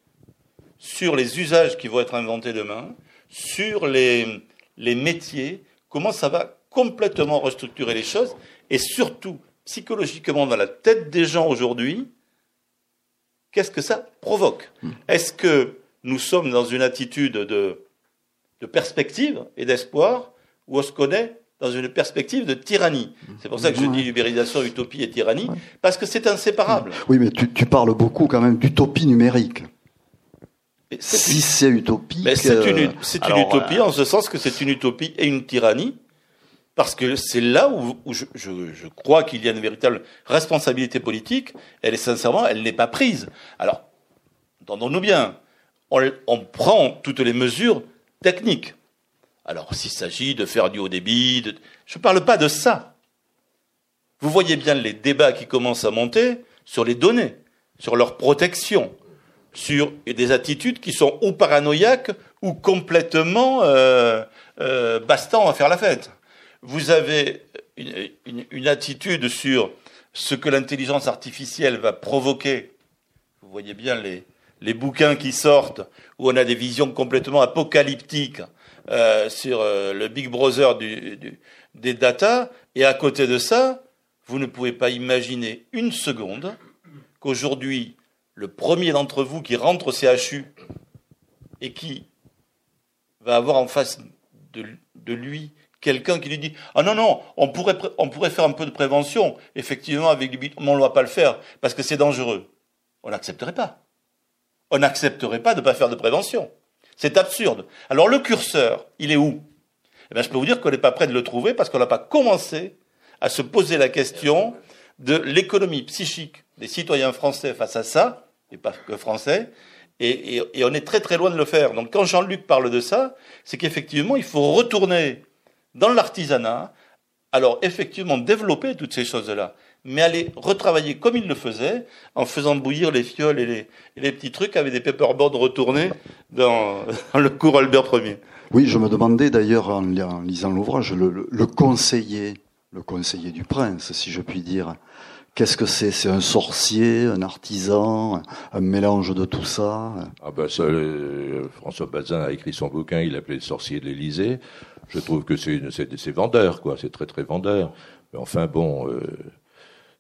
D: sur les usages qui vont être inventés demain, sur les, les métiers comment ça va complètement restructurer les choses et surtout psychologiquement dans la tête des gens aujourd'hui, qu'est-ce que ça provoque? Hmm. Est-ce que nous sommes dans une attitude de, de perspective et d'espoir ou est-ce qu'on est dans une perspective de tyrannie. C'est pour ça que je dis libéralisation, utopie et tyrannie, parce que c'est inséparable. Hmm.
B: Oui, mais tu, tu, parles beaucoup quand même d'utopie numérique. Si c'est utopique.
D: C'est une, une, utopie en ce sens que c'est une utopie et une tyrannie, parce que c'est là où, je, je, crois qu'il y a une véritable responsabilité politique. Elle est sincèrement, elle n'est pas prise. Alors, entendons-nous bien, on, on, prend toutes les mesures techniques. Alors, s'il s'agit de faire du haut débit, je ne parle pas de ça. Vous voyez bien les débats qui commencent à monter sur les données, sur leur protection, sur des attitudes qui sont ou paranoïaques ou complètement euh, euh, à faire la fête vous avez une, attitude sur ce que l'intelligence artificielle va provoquer. Vous voyez bien les, bouquins qui sortent où on a des visions complètement apocalyptiques euh, sur euh, le Big Brother des data. Et à côté de ça, vous ne pouvez pas imaginer une seconde qu'aujourd'hui, le premier d'entre vous qui rentre au CHU et qui va avoir en face de, lui quelqu'un qui lui dit ah non non on pourrait on pourrait faire un peu de prévention effectivement avec du mais on ne va pas le faire parce que c'est dangereux on n'accepterait pas. On n'accepterait pas de ne pas faire de prévention c'est absurde. Alors le curseur il est où? Eh bien, je peux vous dire qu'on n'est pas prêt de le trouver parce qu'on n'a pas commencé à se poser la question de l'économie psychique des citoyens français face à ça et pas que français et, et on est très très loin de le faire. Donc quand Jean-Luc parle de ça, c'est qu'effectivement, il faut retourner dans l'artisanat, alors effectivement développer toutes ces choses-là, mais aller retravailler comme il le faisait, en faisant bouillir les fioles et les, petits trucs avec des paperboards retournés dans, le cours Albert Ier.
B: Oui, je me demandais d'ailleurs en, lisant l'ouvrage, le, conseiller, le conseiller du prince, si je puis dire, Qu'est-ce que c'est? C'est un sorcier, un artisan, un mélange de tout ça?
C: Ah ben ça, euh, François Bazin a écrit son bouquin, il l'appelait le sorcier de l'Élysée je trouve que c'est vendeur, quoi. C'est très très vendeur. Mais enfin bon, euh,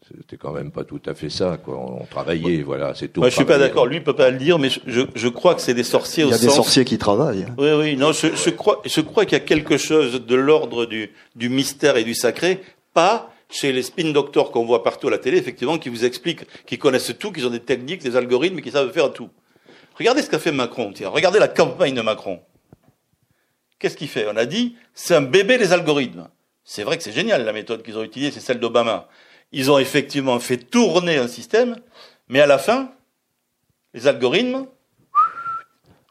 C: c'était quand même pas tout à fait ça, quoi. On, travaillait, voilà, c'est tout.
D: Moi, je suis pas d'accord. Lui, il peut pas le dire, mais je, je, crois que c'est des sorciers.
B: Il y a des sorciers qui travaillent. Hein.
D: Oui, oui. Non, je, je crois, je crois qu'il y a quelque chose de l'ordre du, du mystère et du sacré, pas chez les spin doctors qu'on voit partout à la télé, effectivement, qui vous expliquent, qui connaissent tout, qui ont des techniques, des algorithmes, qui savent faire tout. Regardez ce qu'a fait Macron. Tiens, regardez la campagne de Macron. Qu'est-ce qu'il fait? On a dit, c'est un bébé des algorithmes. C'est vrai que c'est génial la méthode qu'ils ont utilisée, c'est celle d'Obama. Ils ont effectivement fait tourner un système, mais à la fin, les algorithmes,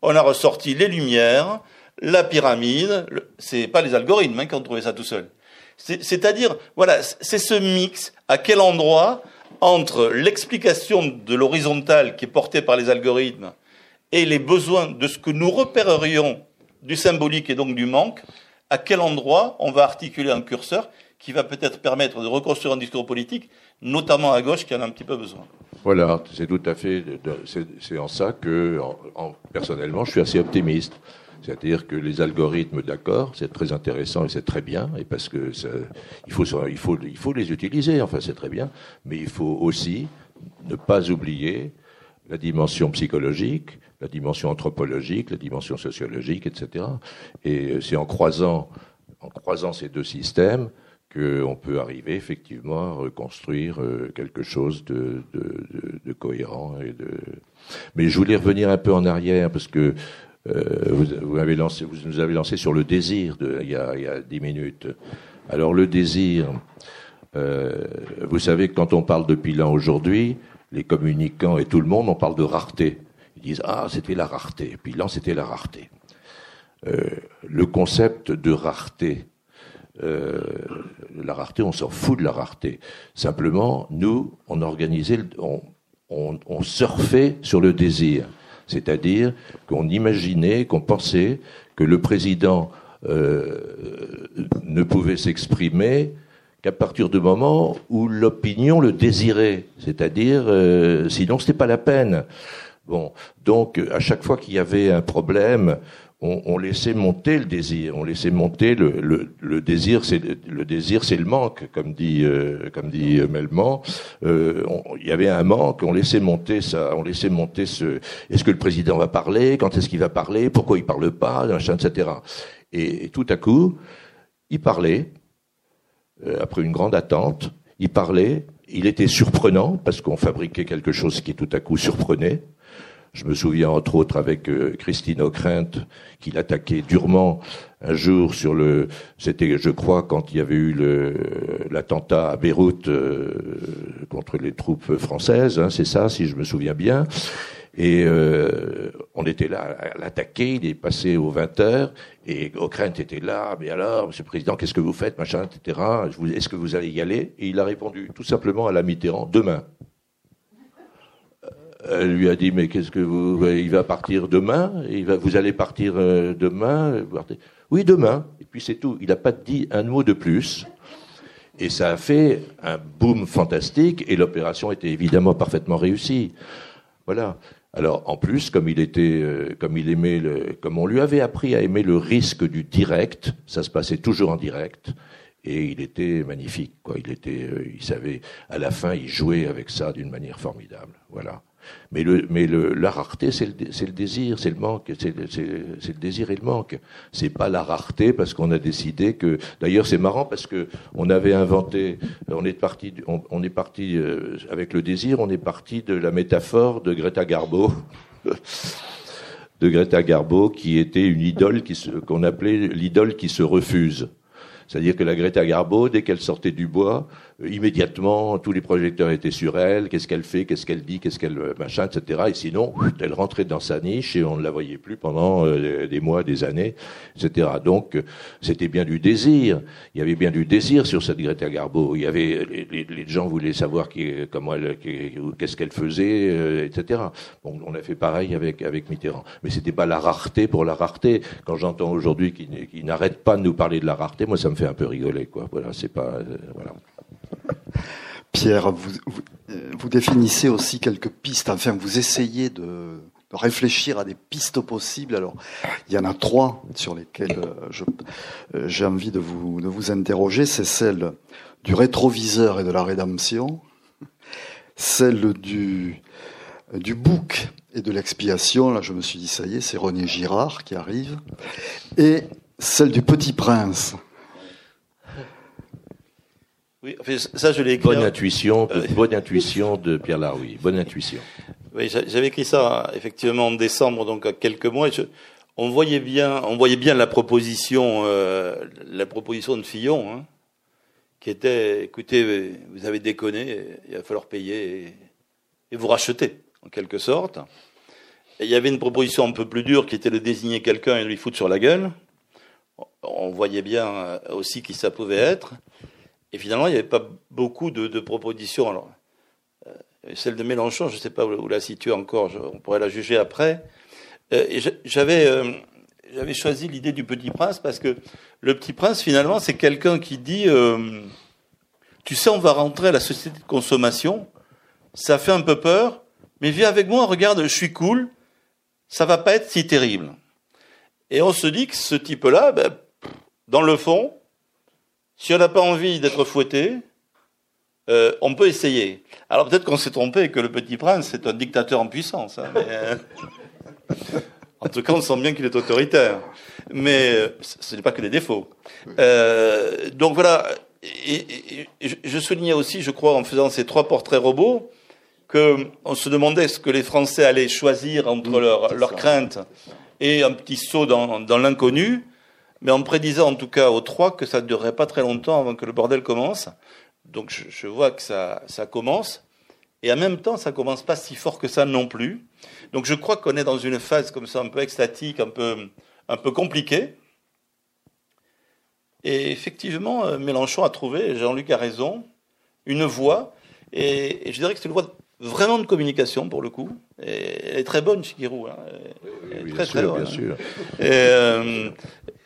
D: on a ressorti les lumières, la pyramide, c'est pas les algorithmes hein, qui ont trouvé ça tout seul. C'est-à-dire, voilà, c'est ce mix, à quel endroit, entre l'explication de l'horizontale qui est portée par les algorithmes et les besoins de ce que nous repérerions du symbolique et donc du manque, à quel endroit on va articuler un curseur qui va peut-être permettre de reconstruire un discours politique, notamment à gauche, qui en a un petit peu besoin.
C: Voilà, c'est tout à fait, c'est en ça que, personnellement, je suis assez optimiste. C'est-à-dire que les algorithmes, d'accord, c'est très intéressant et c'est très bien, et parce que il, faut, il, faut, il faut les utiliser, enfin c'est très bien, mais il faut aussi ne pas oublier la dimension psychologique, la dimension anthropologique, la dimension sociologique, etc. Et c'est en croisant, en croisant ces deux systèmes qu'on peut arriver effectivement à reconstruire euh, quelque chose de, cohérent. Et de... Mais je voulais revenir un peu en arrière parce que euh, vous, avez lancé, vous nous avez lancé sur le désir de, il, y a, dix minutes. Alors le désir, vous savez que quand on parle de bilan aujourd'hui, les communicants et tout le monde, on parle de rareté disent ah c'était la rareté, là c'était la rareté. Euh, le concept de rareté, euh, la rareté, on s'en fout de la rareté. Simplement, nous, on organisait, on, on, surfait sur le désir, c'est-à-dire qu'on imaginait, qu'on pensait que le président euh, ne pouvait s'exprimer qu'à partir du moment où l'opinion le désirait, c'est-à-dire sinon c'était pas la peine. Bon, donc à chaque fois qu'il y avait un problème, on, laissait monter le désir, on laissait monter le, désir, c'est le désir, c'est le manque, comme dit euh, comme Melman. Euh, il y avait un manque, on laissait monter ça, on laissait monter ce. Est-ce que le président va parler Quand est-ce qu'il va parler Pourquoi il parle pas etc. Et, tout à coup, il parlait euh, après une grande attente. Il parlait. Il était surprenant parce qu'on fabriquait quelque chose qui tout à coup surprenait. Je me souviens entre autres avec euh, Christine O'Krent qu'il attaquait durement un jour sur le. C'était, je crois, quand il y avait eu l'attentat à Beyrouth euh, contre les troupes françaises. Hein, c'est ça, si je me souviens bien. Et euh, on était là à l'attaquer, il est passé aux 20 heures, et O'Krent était là, mais alors, Monsieur le Président, qu'est-ce que vous faites, machin, etc. Est-ce que vous allez y aller? Et il a répondu tout simplement à la Mitterrand, demain. Elle lui a dit mais qu'est-ce que vous il va partir demain il va vous allez partir euh, demain oui demain. Et puis c'est tout. Il n'a pas dit un mot de plus. Et ça a fait un boom fantastique et l'opération était évidemment parfaitement réussie. Voilà. Alors en plus comme il était euh, comme il aimait le comme on lui avait appris à aimer le risque du direct ça se passait toujours en direct et il était magnifique quoi. Il était euh, il savait à la fin il jouait avec ça d'une manière formidable. Voilà mais, le, mais le, la rareté, c'est le, le, désir, c'est le manque, c'est le désir et le manque. C'est pas la rareté parce qu'on a décidé que. D'ailleurs, c'est marrant parce que on avait inventé, on est parti, on, est parti euh, avec le désir, on est parti de la métaphore de Greta Garbo. de Greta Garbo, qui était une idole qu'on appelait l'idole qui se refuse. C'est-à-dire que la Greta Garbo, dès qu'elle sortait du bois, immédiatement, tous les projecteurs étaient sur elle. Qu'est-ce qu'elle fait? Qu'est-ce qu'elle dit? Qu'est-ce qu'elle euh, machin, etc. Et sinon, elle rentrait dans sa niche et on ne la voyait plus pendant euh, des mois, des années, etc. Donc, c'était bien du désir. Il y avait bien du désir sur cette Greta Garbo. Il y avait les, gens voulaient savoir qui, comment elle, qu'est-ce qu'elle faisait, etc. Bon, on a fait pareil avec avec Mitterrand. Mais c'était pas la rareté pour la rareté. Quand j'entends aujourd'hui qu'il n'arrête pas de nous parler de la rareté, moi ça me fait un peu rigoler, quoi. Voilà, c'est pas, voilà.
B: Pierre, vous, vous, définissez aussi quelques pistes, enfin vous essayez de, réfléchir à des pistes possibles. Alors, il y en a trois sur lesquelles euh, euh, j'ai envie de vous, de vous interroger. C'est celle du rétroviseur et de la rédemption, celle du, du bouc et de l'expiation. Là, je me suis dit, ça y est, c'est René Girard qui arrive. Et celle du petit prince.
D: Oui, ça je l'ai
C: écrit. Bonne intuition, euh, bonne intuition de Pierre Laroui. Bonne intuition.
D: Oui, j'avais écrit ça effectivement en décembre, donc à quelques mois. on voyait bien, on voyait bien la proposition, euh, la proposition de Fillon, hein, qui était, écoutez, vous avez déconné, il va falloir payer et, vous racheter, en quelque sorte. Et il y avait une proposition un peu plus dure qui était de désigner quelqu'un et de lui foutre sur la gueule. On voyait bien euh, aussi qui ça pouvait être. Et finalement, il n'y avait pas beaucoup de, propositions. Alors, euh, celle de Mélenchon, je ne sais pas où, la situer encore, on pourrait la juger après. Euh, euh, j'avais choisi l'idée du Petit Prince parce que le Petit Prince, finalement, c'est quelqu'un qui dit, tu sais, on va rentrer à la société de consommation, ça fait un peu peur, mais viens avec moi, regarde, je suis cool, ça va pas être si terrible. Et on se dit que ce type-là, ben, dans le fond, si on n'a pas envie d'être fouetté, euh, on peut essayer. Alors peut-être qu'on s'est trompé que le petit prince est un dictateur en puissance. Hein, euh, en tout cas, on sent bien qu'il est autoritaire. Mais euh, ce n'est pas que des défauts. donc voilà. Et, je soulignais aussi, je crois, en faisant ces trois portraits robots, qu'on se demandait ce que les Français allaient choisir entre leurs leur craintes et un petit saut dans, dans l'inconnu mais en prédisant en tout cas aux trois que ça ne durerait pas très longtemps avant que le bordel commence. Donc je, vois que ça, commence. Et en même temps, ça commence pas si fort que ça non plus. Donc je crois qu'on est dans une phase comme ça un peu extatique, un peu, un peu compliquée. Et effectivement, euh, Mélenchon a trouvé, Jean-Luc a raison, une voie. Et, et je dirais que c'est une voie vraiment de communication pour le coup. Et elle est très bonne, Shigeru. Hein.
C: oui, très, très bonne, bien hein. sûr.
D: Euh,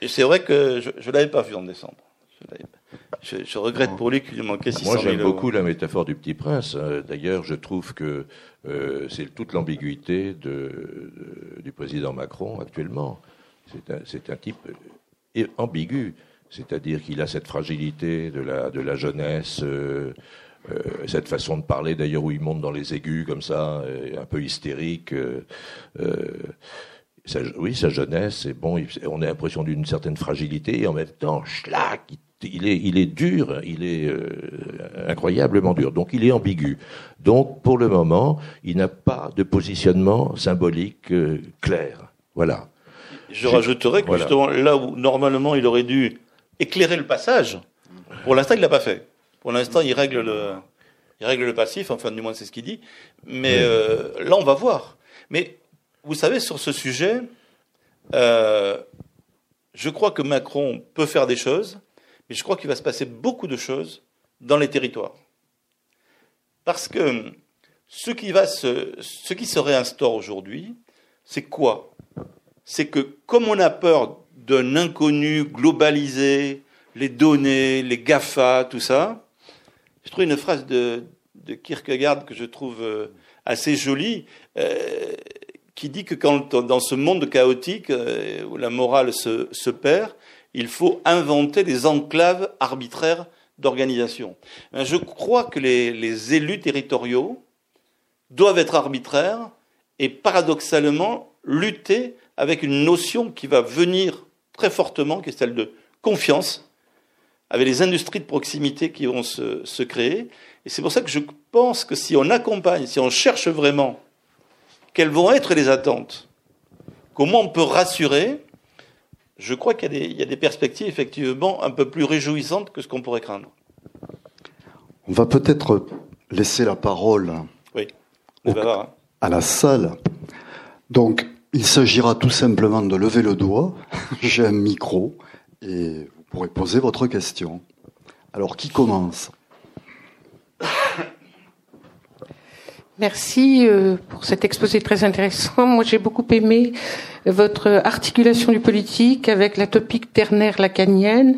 D: c'est vrai que je ne l'avais pas vu en décembre. Je, je, regrette pour lui qu'il manquait 600
C: Moi, j'aime beaucoup la métaphore du Petit Prince. Hein. D'ailleurs, je trouve que euh, c'est toute l'ambiguïté de, du président Macron actuellement. c'est un, type euh, ambigu, c'est-à-dire qu'il a cette fragilité de la, de la jeunesse, euh, cette façon de parler d'ailleurs où il monte dans les aigus comme ça, un peu hystérique. oui, sa jeunesse, c'est bon, on a l'impression d'une certaine fragilité et en même temps, schlack, il est, il est dur, il est incroyablement dur. Donc il est ambigu. Donc pour le moment, il n'a pas de positionnement symbolique clair. Voilà.
D: Je rajouterais que justement, là où normalement il aurait dû éclairer le passage, pour l'instant il l'a pas fait. Pour l'instant il règle le, il règle le passif, enfin du moins c'est ce qu'il dit. Mais euh, là on va voir. Mais vous savez sur ce sujet, euh, je crois que Macron peut faire des choses, mais je crois qu'il va se passer beaucoup de choses dans les territoires. Parce que ce qui, va se, ce qui se réinstaure aujourd'hui, c'est quoi? C'est que comme on a peur d'un inconnu globalisé, les données, les GAFA, tout ça, je trouve une phrase de, Kierkegaard que je trouve euh, assez jolie, euh, qui dit que dans ce monde chaotique euh, où la morale se, perd, il faut inventer des enclaves arbitraires d'organisation. Je crois que les élus territoriaux doivent être arbitraires et paradoxalement lutter avec une notion qui va venir très fortement, qui est celle de confiance, avec les industries de proximité qui vont se, créer. Et c'est pour ça que je pense que si on accompagne, si on cherche vraiment quelles vont être les attentes, comment on peut rassurer, je crois qu'il y, a des perspectives effectivement un peu plus réjouissantes que ce qu'on pourrait craindre.
B: On va peut-être laisser la parole
D: oui,
B: à la salle. Donc, il s'agira tout simplement de lever le doigt. J'ai un micro et pourrez poser votre question. Alors, qui commence
E: Merci euh, pour cet exposé très intéressant. Moi, j'ai beaucoup aimé votre articulation du politique avec la topique ternaire lacanienne,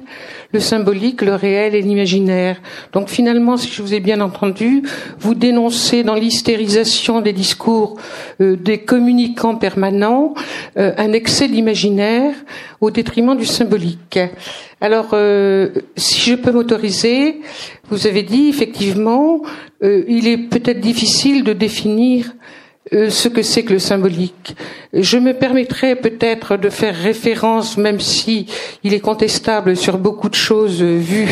E: le symbolique, le réel et l'imaginaire. Donc finalement, si je vous ai bien entendu, vous dénoncez dans l'hystérisation des discours euh, des communicants permanents euh, un excès d'imaginaire au détriment du symbolique. Alors, si je peux m'autoriser, vous avez dit effectivement, il est peut-être difficile de définir euh, ce que c'est que le symbolique. Je me permettrai peut-être de faire référence, même si il est contestable sur beaucoup de choses euh, vu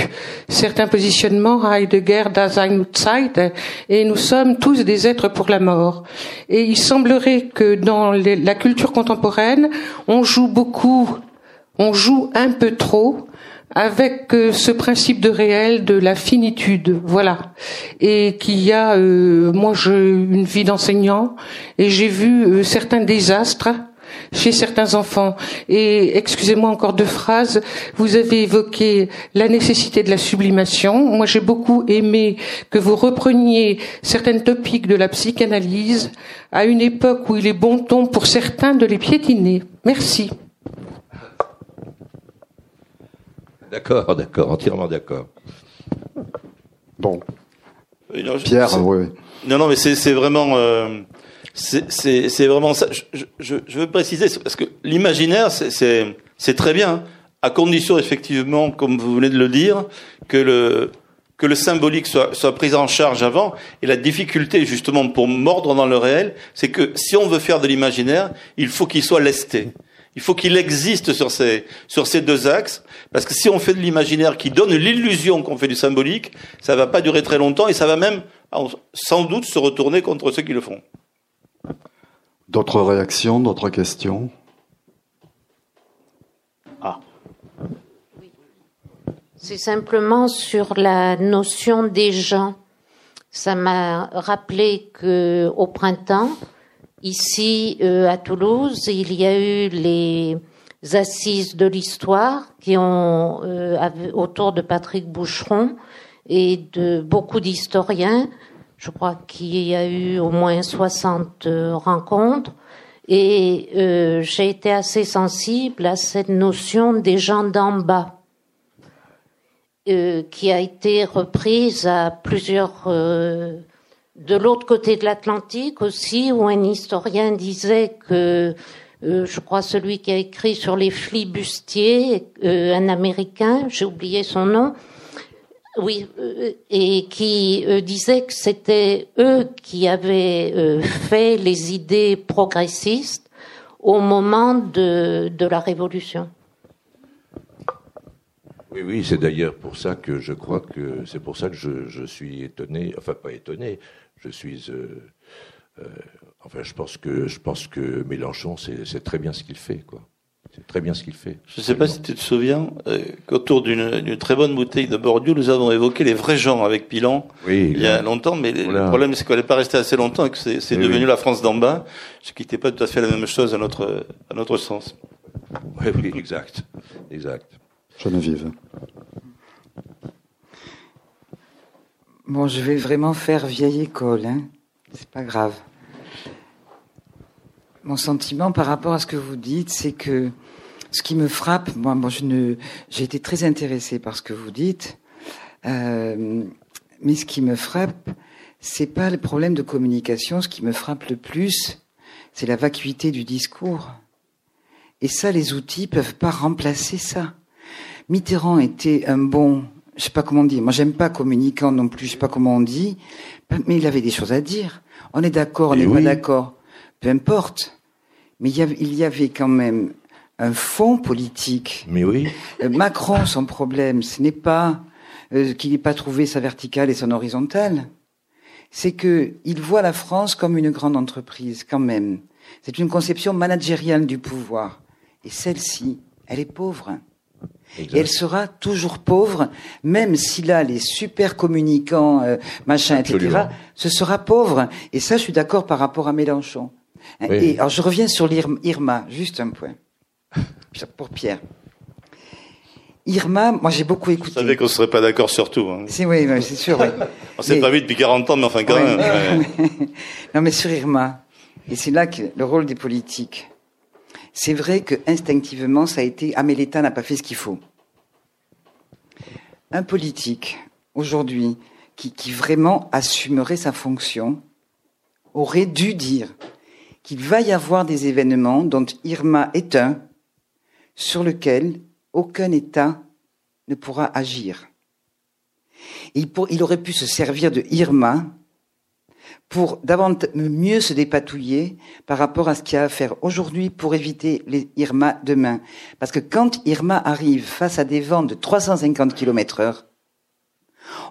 E: certains positionnements, Heidegger, Dasein Zeit, et nous sommes tous des êtres pour la mort. Et il semblerait que dans la culture contemporaine, on joue beaucoup, on joue un peu trop avec euh, ce principe de réel de la finitude, voilà, et qu'il y a, euh, moi j'ai une vie d'enseignant et j'ai vu euh, certains désastres chez certains enfants. Et excusez-moi encore deux phrases. Vous avez évoqué la nécessité de la sublimation. Moi, j'ai beaucoup aimé que vous repreniez certaines topiques de la psychanalyse à une époque où il est bon ton pour certains de les piétiner. Merci.
C: D'accord, d'accord, entièrement d'accord.
B: Bon. Pierre, oui.
D: Non, non, mais c'est vraiment, euh, c'est vraiment ça. Je, je, je, veux préciser parce que l'imaginaire, c'est très bien, à condition effectivement, comme vous venez de le dire, que le que le symbolique soit, soit pris en charge avant. Et la difficulté, justement, pour mordre dans le réel, c'est que si on veut faire de l'imaginaire, il faut qu'il soit lesté. Il faut qu'il existe sur ces, sur ces deux axes, parce que si on fait de l'imaginaire qui donne l'illusion qu'on fait du symbolique, ça ne va pas durer très longtemps et ça va même sans doute se retourner contre ceux qui le font.
B: D'autres réactions, d'autres questions?
F: Ah. C'est simplement sur la notion des gens. Ça m'a rappelé que au printemps, Ici, euh, à Toulouse, il y a eu les assises de l'histoire qui ont euh, autour de Patrick Boucheron et de beaucoup d'historiens. Je crois qu'il y a eu au moins 60 euh, rencontres. Et j'ai été assez sensible à cette notion des gens d'en bas, qui a été reprise à plusieurs de l'autre côté de l'Atlantique aussi, où un historien disait que je crois celui qui a écrit sur les flibustiers, un Américain, j'ai oublié son nom, oui, et qui disait que c'était eux qui avaient fait les idées progressistes au moment de, la Révolution.
C: Oui, oui, c'est d'ailleurs pour ça que je crois que c'est pour ça que je, suis étonné, enfin pas étonné, je suis, euh, euh, enfin je pense que je pense que Mélenchon c'est très bien ce qu'il fait, quoi. C'est très bien ce qu'il fait.
D: Je ne sais pas si tu te souviens euh, qu'autour d'une très bonne bouteille de Bordeaux, nous avons évoqué les vrais gens avec Pilan
C: oui,
D: il y a longtemps, mais le problème c'est qu'elle n'est pas restée assez longtemps et que c'est devenu la France d'en bas, ce qui n'était pas tout à fait la même chose à notre à notre sens.
C: Oui, oui, exact, exact.
B: Geneviève.
G: Bon, je vais vraiment faire vieille école, hein. C'est pas grave. Mon sentiment par rapport à ce que vous dites, c'est que ce qui me frappe, moi, bon, je ne, j'ai été très intéressée par ce que vous dites, euh, mais ce qui me frappe, c'est pas le problème de communication. Ce qui me frappe le plus, c'est la vacuité du discours. Et ça, les outils peuvent pas remplacer ça. Mitterrand était un bon, je sais pas comment dire, moi j'aime pas communicant non plus, je sais pas comment on dit, mais il avait des choses à dire. On est d'accord, on n'est pas d'accord, peu importe. Mais il y, avait, il y avait quand même un fond politique.
C: Mais oui.
G: Euh, Macron, son problème, ce n'est pas euh, qu'il n'ait pas trouvé sa verticale et son horizontale, c'est que il voit la France comme une grande entreprise, quand même. C'est une conception managériale du pouvoir. Et celle-ci, elle est pauvre. Et elle sera toujours pauvre, même si là, les super communicants, euh, machin, etc., ce sera pauvre. Et ça, je suis d'accord par rapport à Mélenchon. Et alors, je reviens sur l'Irma, juste un point. Pour Pierre. Irma, moi j'ai beaucoup écouté.
D: Vous savez qu'on ne serait pas d'accord sur tout. Hein.
G: C'est oui, c'est sûr. Oui.
D: On s'est pas vu depuis 40 ans, mais enfin quand même.
G: non, mais sur Irma, et c'est là que le rôle des politiques. C'est vrai que instinctivement, ça a été ah mais l'État n'a pas fait ce qu'il faut. Un politique aujourd'hui qui, vraiment assumerait sa fonction aurait dû dire qu'il va y avoir des événements dont Irma est un, sur lequel aucun État ne pourra agir. Il, aurait pu se servir de Irma pour davantage mieux se dépatouiller par rapport à ce qu'il y a à faire aujourd'hui pour éviter les Irma demain. Parce que quand Irma arrive face à des vents de 350 km heure,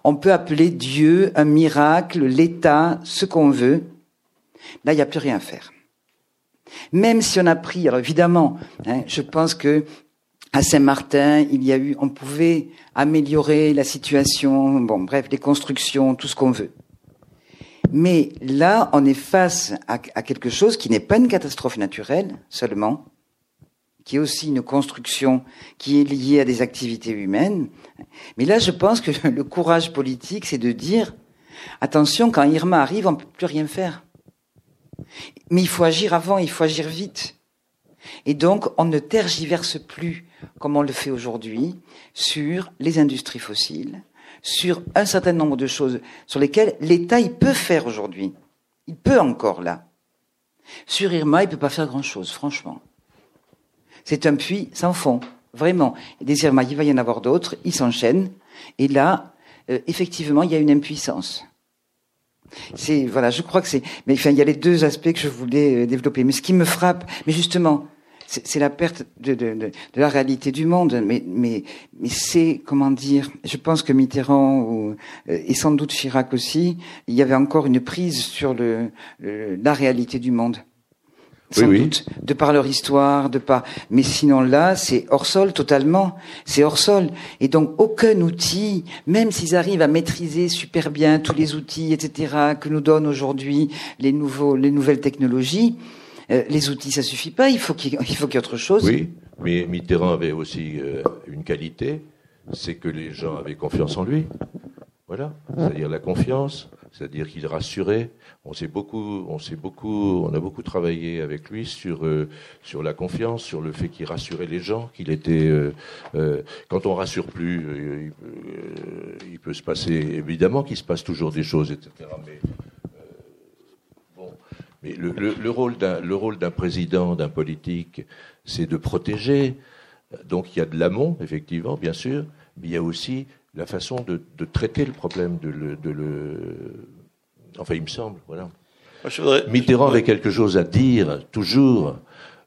G: on peut appeler Dieu, un miracle, l'État, ce qu'on veut. Là, il n'y a plus rien à faire. Même si on a pris, alors évidemment, hein, je pense que à Saint-Martin, il y a eu, on pouvait améliorer la situation, bon, bref, les constructions, tout ce qu'on veut. Mais là, on est face à, quelque chose qui n'est pas une catastrophe naturelle seulement, qui est aussi une construction qui est liée à des activités humaines. Mais là, je pense que le courage politique, c'est de dire, attention, quand Irma arrive, on ne peut plus rien faire. Mais il faut agir avant, il faut agir vite. Et donc, on ne tergiverse plus, comme on le fait aujourd'hui, sur les industries fossiles, sur un certain nombre de choses sur lesquelles l'État, il peut faire aujourd'hui. Il peut encore là. Sur Irma, il peut pas faire grand-chose, franchement. C'est un puits sans fond, vraiment. des Irma, il va y en avoir d'autres, ils s'enchaînent. Et là, euh, effectivement, il y a une impuissance. C'est voilà, je crois que c'est. Mais enfin, il y a les deux aspects que je voulais euh, développer. Mais ce qui me frappe, mais justement, c'est la perte de, de, de, de, la réalité du monde. Mais, mais, mais c'est comment dire Je pense que Mitterrand ou, euh, et sans doute Chirac aussi, il y avait encore une prise sur le, la réalité du monde. Sans oui, doute, de par leur histoire, de par. Mais sinon là, c'est hors sol totalement. C'est hors sol. Et donc aucun outil, même s'ils arrivent à maîtriser super bien tous les outils, etc., que nous donnent aujourd'hui les nouveaux, les nouvelles technologies, euh, les outils, ça suffit pas. Il faut qu'il il faut y ait autre chose.
C: Oui, mais Mitterrand avait aussi euh, une qualité, c'est que les gens avaient confiance en lui. Voilà, c'est-à-dire la confiance, c'est-à-dire qu'il rassurait. On s'est beaucoup, on s'est beaucoup, on a beaucoup travaillé avec lui sur euh, sur la confiance, sur le fait qu'il rassurait les gens, qu'il était. Quand on rassure plus, il, il, peut se passer, évidemment, qu'il se passe toujours des choses, etc. Mais Mais le, le, le rôle d'un le rôle d'un président, d'un politique, c'est de protéger. Donc il y a de l'amont, effectivement, bien sûr, mais il y a aussi la façon de, de traiter le problème, de le, de le. Enfin, il me semble, voilà.
D: Moi, je voudrais-
C: Mitterrand avait quelque chose à dire, toujours.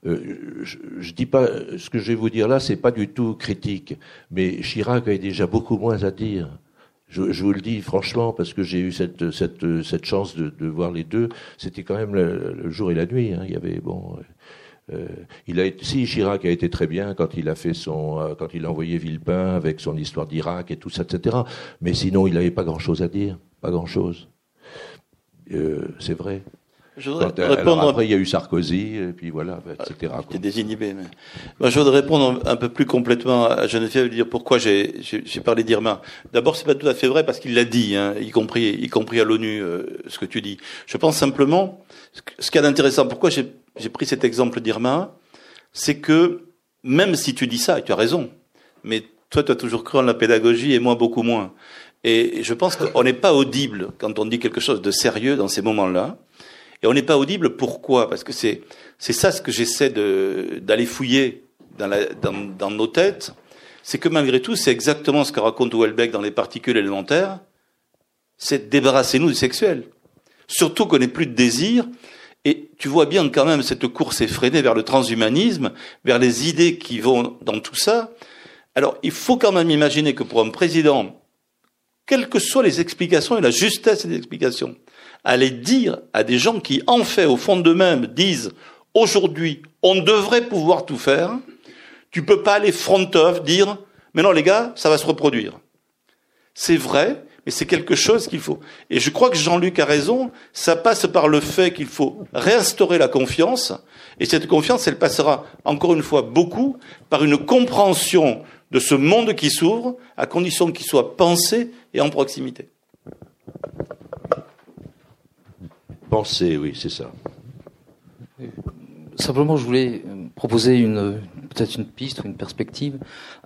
C: Euh, je, je dis pas ce que je vais vous dire là, c'est pas du tout critique, mais Chirac avait déjà beaucoup moins à dire. Je, vous le dis franchement parce que j'ai eu cette chance de, voir les deux. C'était quand même le, jour et la nuit. hein. Il y avait bon. euh, il a été, si Chirac a été très bien quand il a fait son, euh, quand il a envoyé Villepin avec son histoire d'Irak et tout ça, etc. Mais sinon, il n'avait pas grand-chose à dire, pas grand-chose. Euh, c'est vrai.
D: Je voudrais
C: Quand, euh, alors
D: répondre
C: après, il y a eu Sarkozy, et puis voilà, etc.
D: J'étais
C: quoi.
D: désinhibé. Mais... Moi, je voudrais répondre un peu plus complètement à Geneviève et dire pourquoi j'ai parlé d'Irma. D'abord, c'est pas tout à fait vrai parce qu'il l'a dit, hein, y compris y compris à l'ONU, euh, ce que tu dis. Je pense simplement, ce qu'il y a d'intéressant, pourquoi j'ai j'ai pris cet exemple d'Irma, c'est que même si tu dis ça, et tu as raison, mais toi, tu as toujours cru en la pédagogie et moi beaucoup moins. Et je pense qu'on n'est pas audible quand on dit quelque chose de sérieux dans ces moments-là. Et on n'est pas audible, pourquoi? Parce que c'est c'est ça ce que j'essaie d'aller fouiller dans, dans nos têtes, c'est que malgré tout, c'est exactement ce que raconte Houellebecq dans les particules élémentaires, c'est débarrassez-nous du sexuel. Surtout qu'on n'ait plus de désir, et tu vois bien quand même cette course effrénée vers le transhumanisme, vers les idées qui vont dans tout ça. Alors, il faut quand même imaginer que pour un président, quelles que soient les explications et la justesse des explications, aller dire à des gens qui, en fait, au fond d'eux-mêmes, disent aujourd'hui, on devrait pouvoir tout faire, tu peux pas aller front-off dire, mais non, les gars, ça va se reproduire. C'est vrai, mais c'est quelque chose qu'il faut. Et je crois que Jean-Luc a raison, ça passe par le fait qu'il faut réinstaurer la confiance, et cette confiance, elle passera, encore une fois, beaucoup par une compréhension de ce monde qui s'ouvre, à condition qu'il soit pensé et en proximité.
C: Penser, oui, c'est ça.
H: Simplement, je voulais euh, proposer une peut-être une piste une perspective.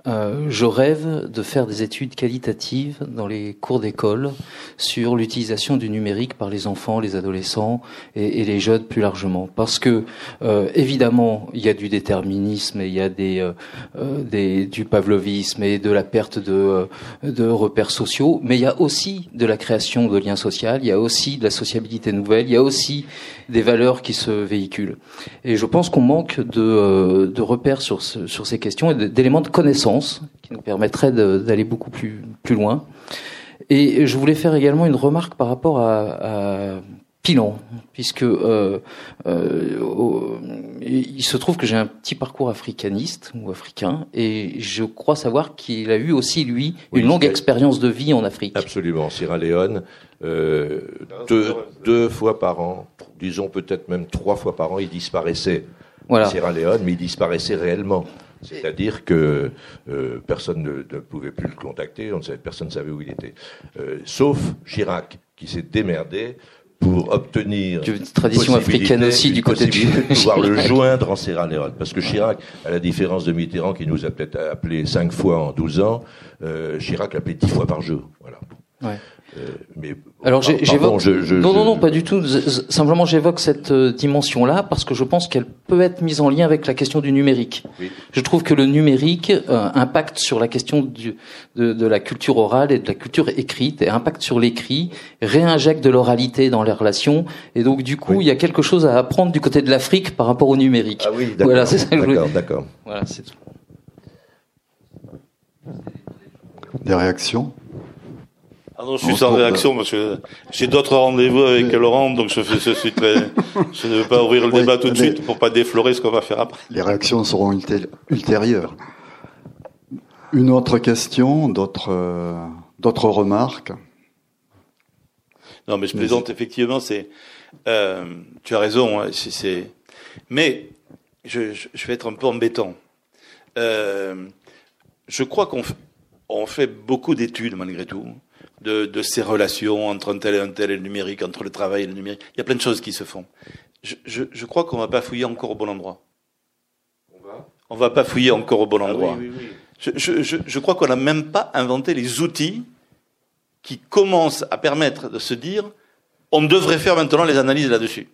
H: Euh, je rêve de faire des études qualitatives dans les cours d'école sur l'utilisation du numérique par les enfants, les adolescents et, les jeunes plus largement. Parce que euh, évidemment, il y a du déterminisme et il y a des, euh, euh, des du pavlovisme et de la perte de, euh, de repères sociaux, mais il y a aussi de la création de liens sociaux, il y a aussi de la sociabilité nouvelle, il y a aussi des valeurs qui se véhiculent. Et je pense qu'on manque de, de repères sur, ce- sur ces questions et d'éléments de connaissance qui nous permettraient de- d'aller beaucoup plus, plus loin. Et je voulais faire également une remarque par rapport à, à Pilon, puisque euh, euh, il se trouve que j'ai un petit parcours africaniste ou africain, et je crois savoir qu'il a eu aussi lui
C: Oui,
H: une longue expérience de vie en Afrique.
C: Absolument. Sierra Leone, euh, deux, deux fois par an, disons peut-être même trois fois par an, il disparaissait.
H: Voilà.
C: Sierra Leone, mais il disparaissait réellement. C'est-à-dire que euh, personne ne, ne pouvait plus le contacter, on ne savait, personne ne savait où il était. Euh, sauf Chirac, qui s'est démerdé pour obtenir
H: une tradition africaine aussi du côté du
C: de pouvoir le joindre en Sierra Leone. Parce que Chirac, à la différence de Mitterrand, qui nous a peut-être appelé cinq fois en 12 ans, euh, Chirac l'appelait dix fois par jour. Voilà.
H: Ouais.
C: Euh, mais
H: Alors j'évoque.
C: je- je-
H: non, non,
C: je-
H: non, pas du tout. Simplement, j'évoque cette euh, dimension-là parce que je pense qu'elle peut être mise en lien avec la question du numérique.
C: Oui.
H: Je trouve que le numérique euh, impacte sur la question du, de, de la culture orale et de la culture écrite, et impacte sur l'écrit, réinjecte de l'oralité dans les relations, et donc du coup,
C: Oui.
H: il y a quelque chose à apprendre du côté de l'Afrique par rapport au numérique.
C: Ah oui, d'accord.
H: Voilà, c'est ça que je voulais
C: D'accord,
H: dire.
C: d'accord.
H: Voilà, c'est tout.
B: Des réactions?
D: Ah non, je suis sans réaction parce que j'ai d'autres rendez-vous avec Laurent, donc je, fais, je suis très, je ne veux pas ouvrir le débat tout de suite pour pas déflorer ce qu'on va faire après.
B: Les réactions seront ulté- ultérieures. Une autre question, d'autres euh, d'autres remarques?
D: Non, mais je plaisante effectivement. C'est, euh, tu as raison. hein, c'est, mais je, je, je vais être un peu embêtant. Euh, je crois qu'on f- on fait beaucoup d'études malgré tout de, de ces relations entre un tel et un tel et le numérique, entre le travail et le numérique. Il y a plein de choses qui se font. Je, je, je crois qu'on va pas fouiller encore au bon endroit. On va? Pas fouiller encore au bon
C: Ah
D: endroit. Je, je, je, je crois qu'on n'a même pas inventé les outils qui commencent à permettre de se dire on devrait faire maintenant les analyses là-dessus.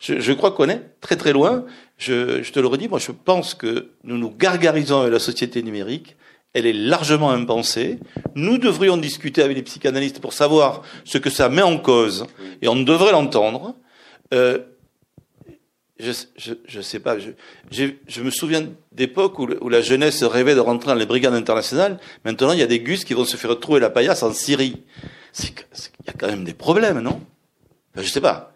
D: Je, je crois qu'on est très très loin. Je, je, te le redis, moi je pense que nous nous gargarisons avec la société numérique. Elle est largement impensée. Nous devrions discuter avec les psychanalystes pour savoir ce que ça met en cause, et on devrait l'entendre. Euh, je, je, je, sais pas. Je, je me souviens d'époques où, où, la jeunesse rêvait de rentrer dans les brigades internationales. Maintenant, il y a des gus qui vont se faire trouver la paillasse en Syrie. Il y a quand même des problèmes, non? Enfin, Je sais pas.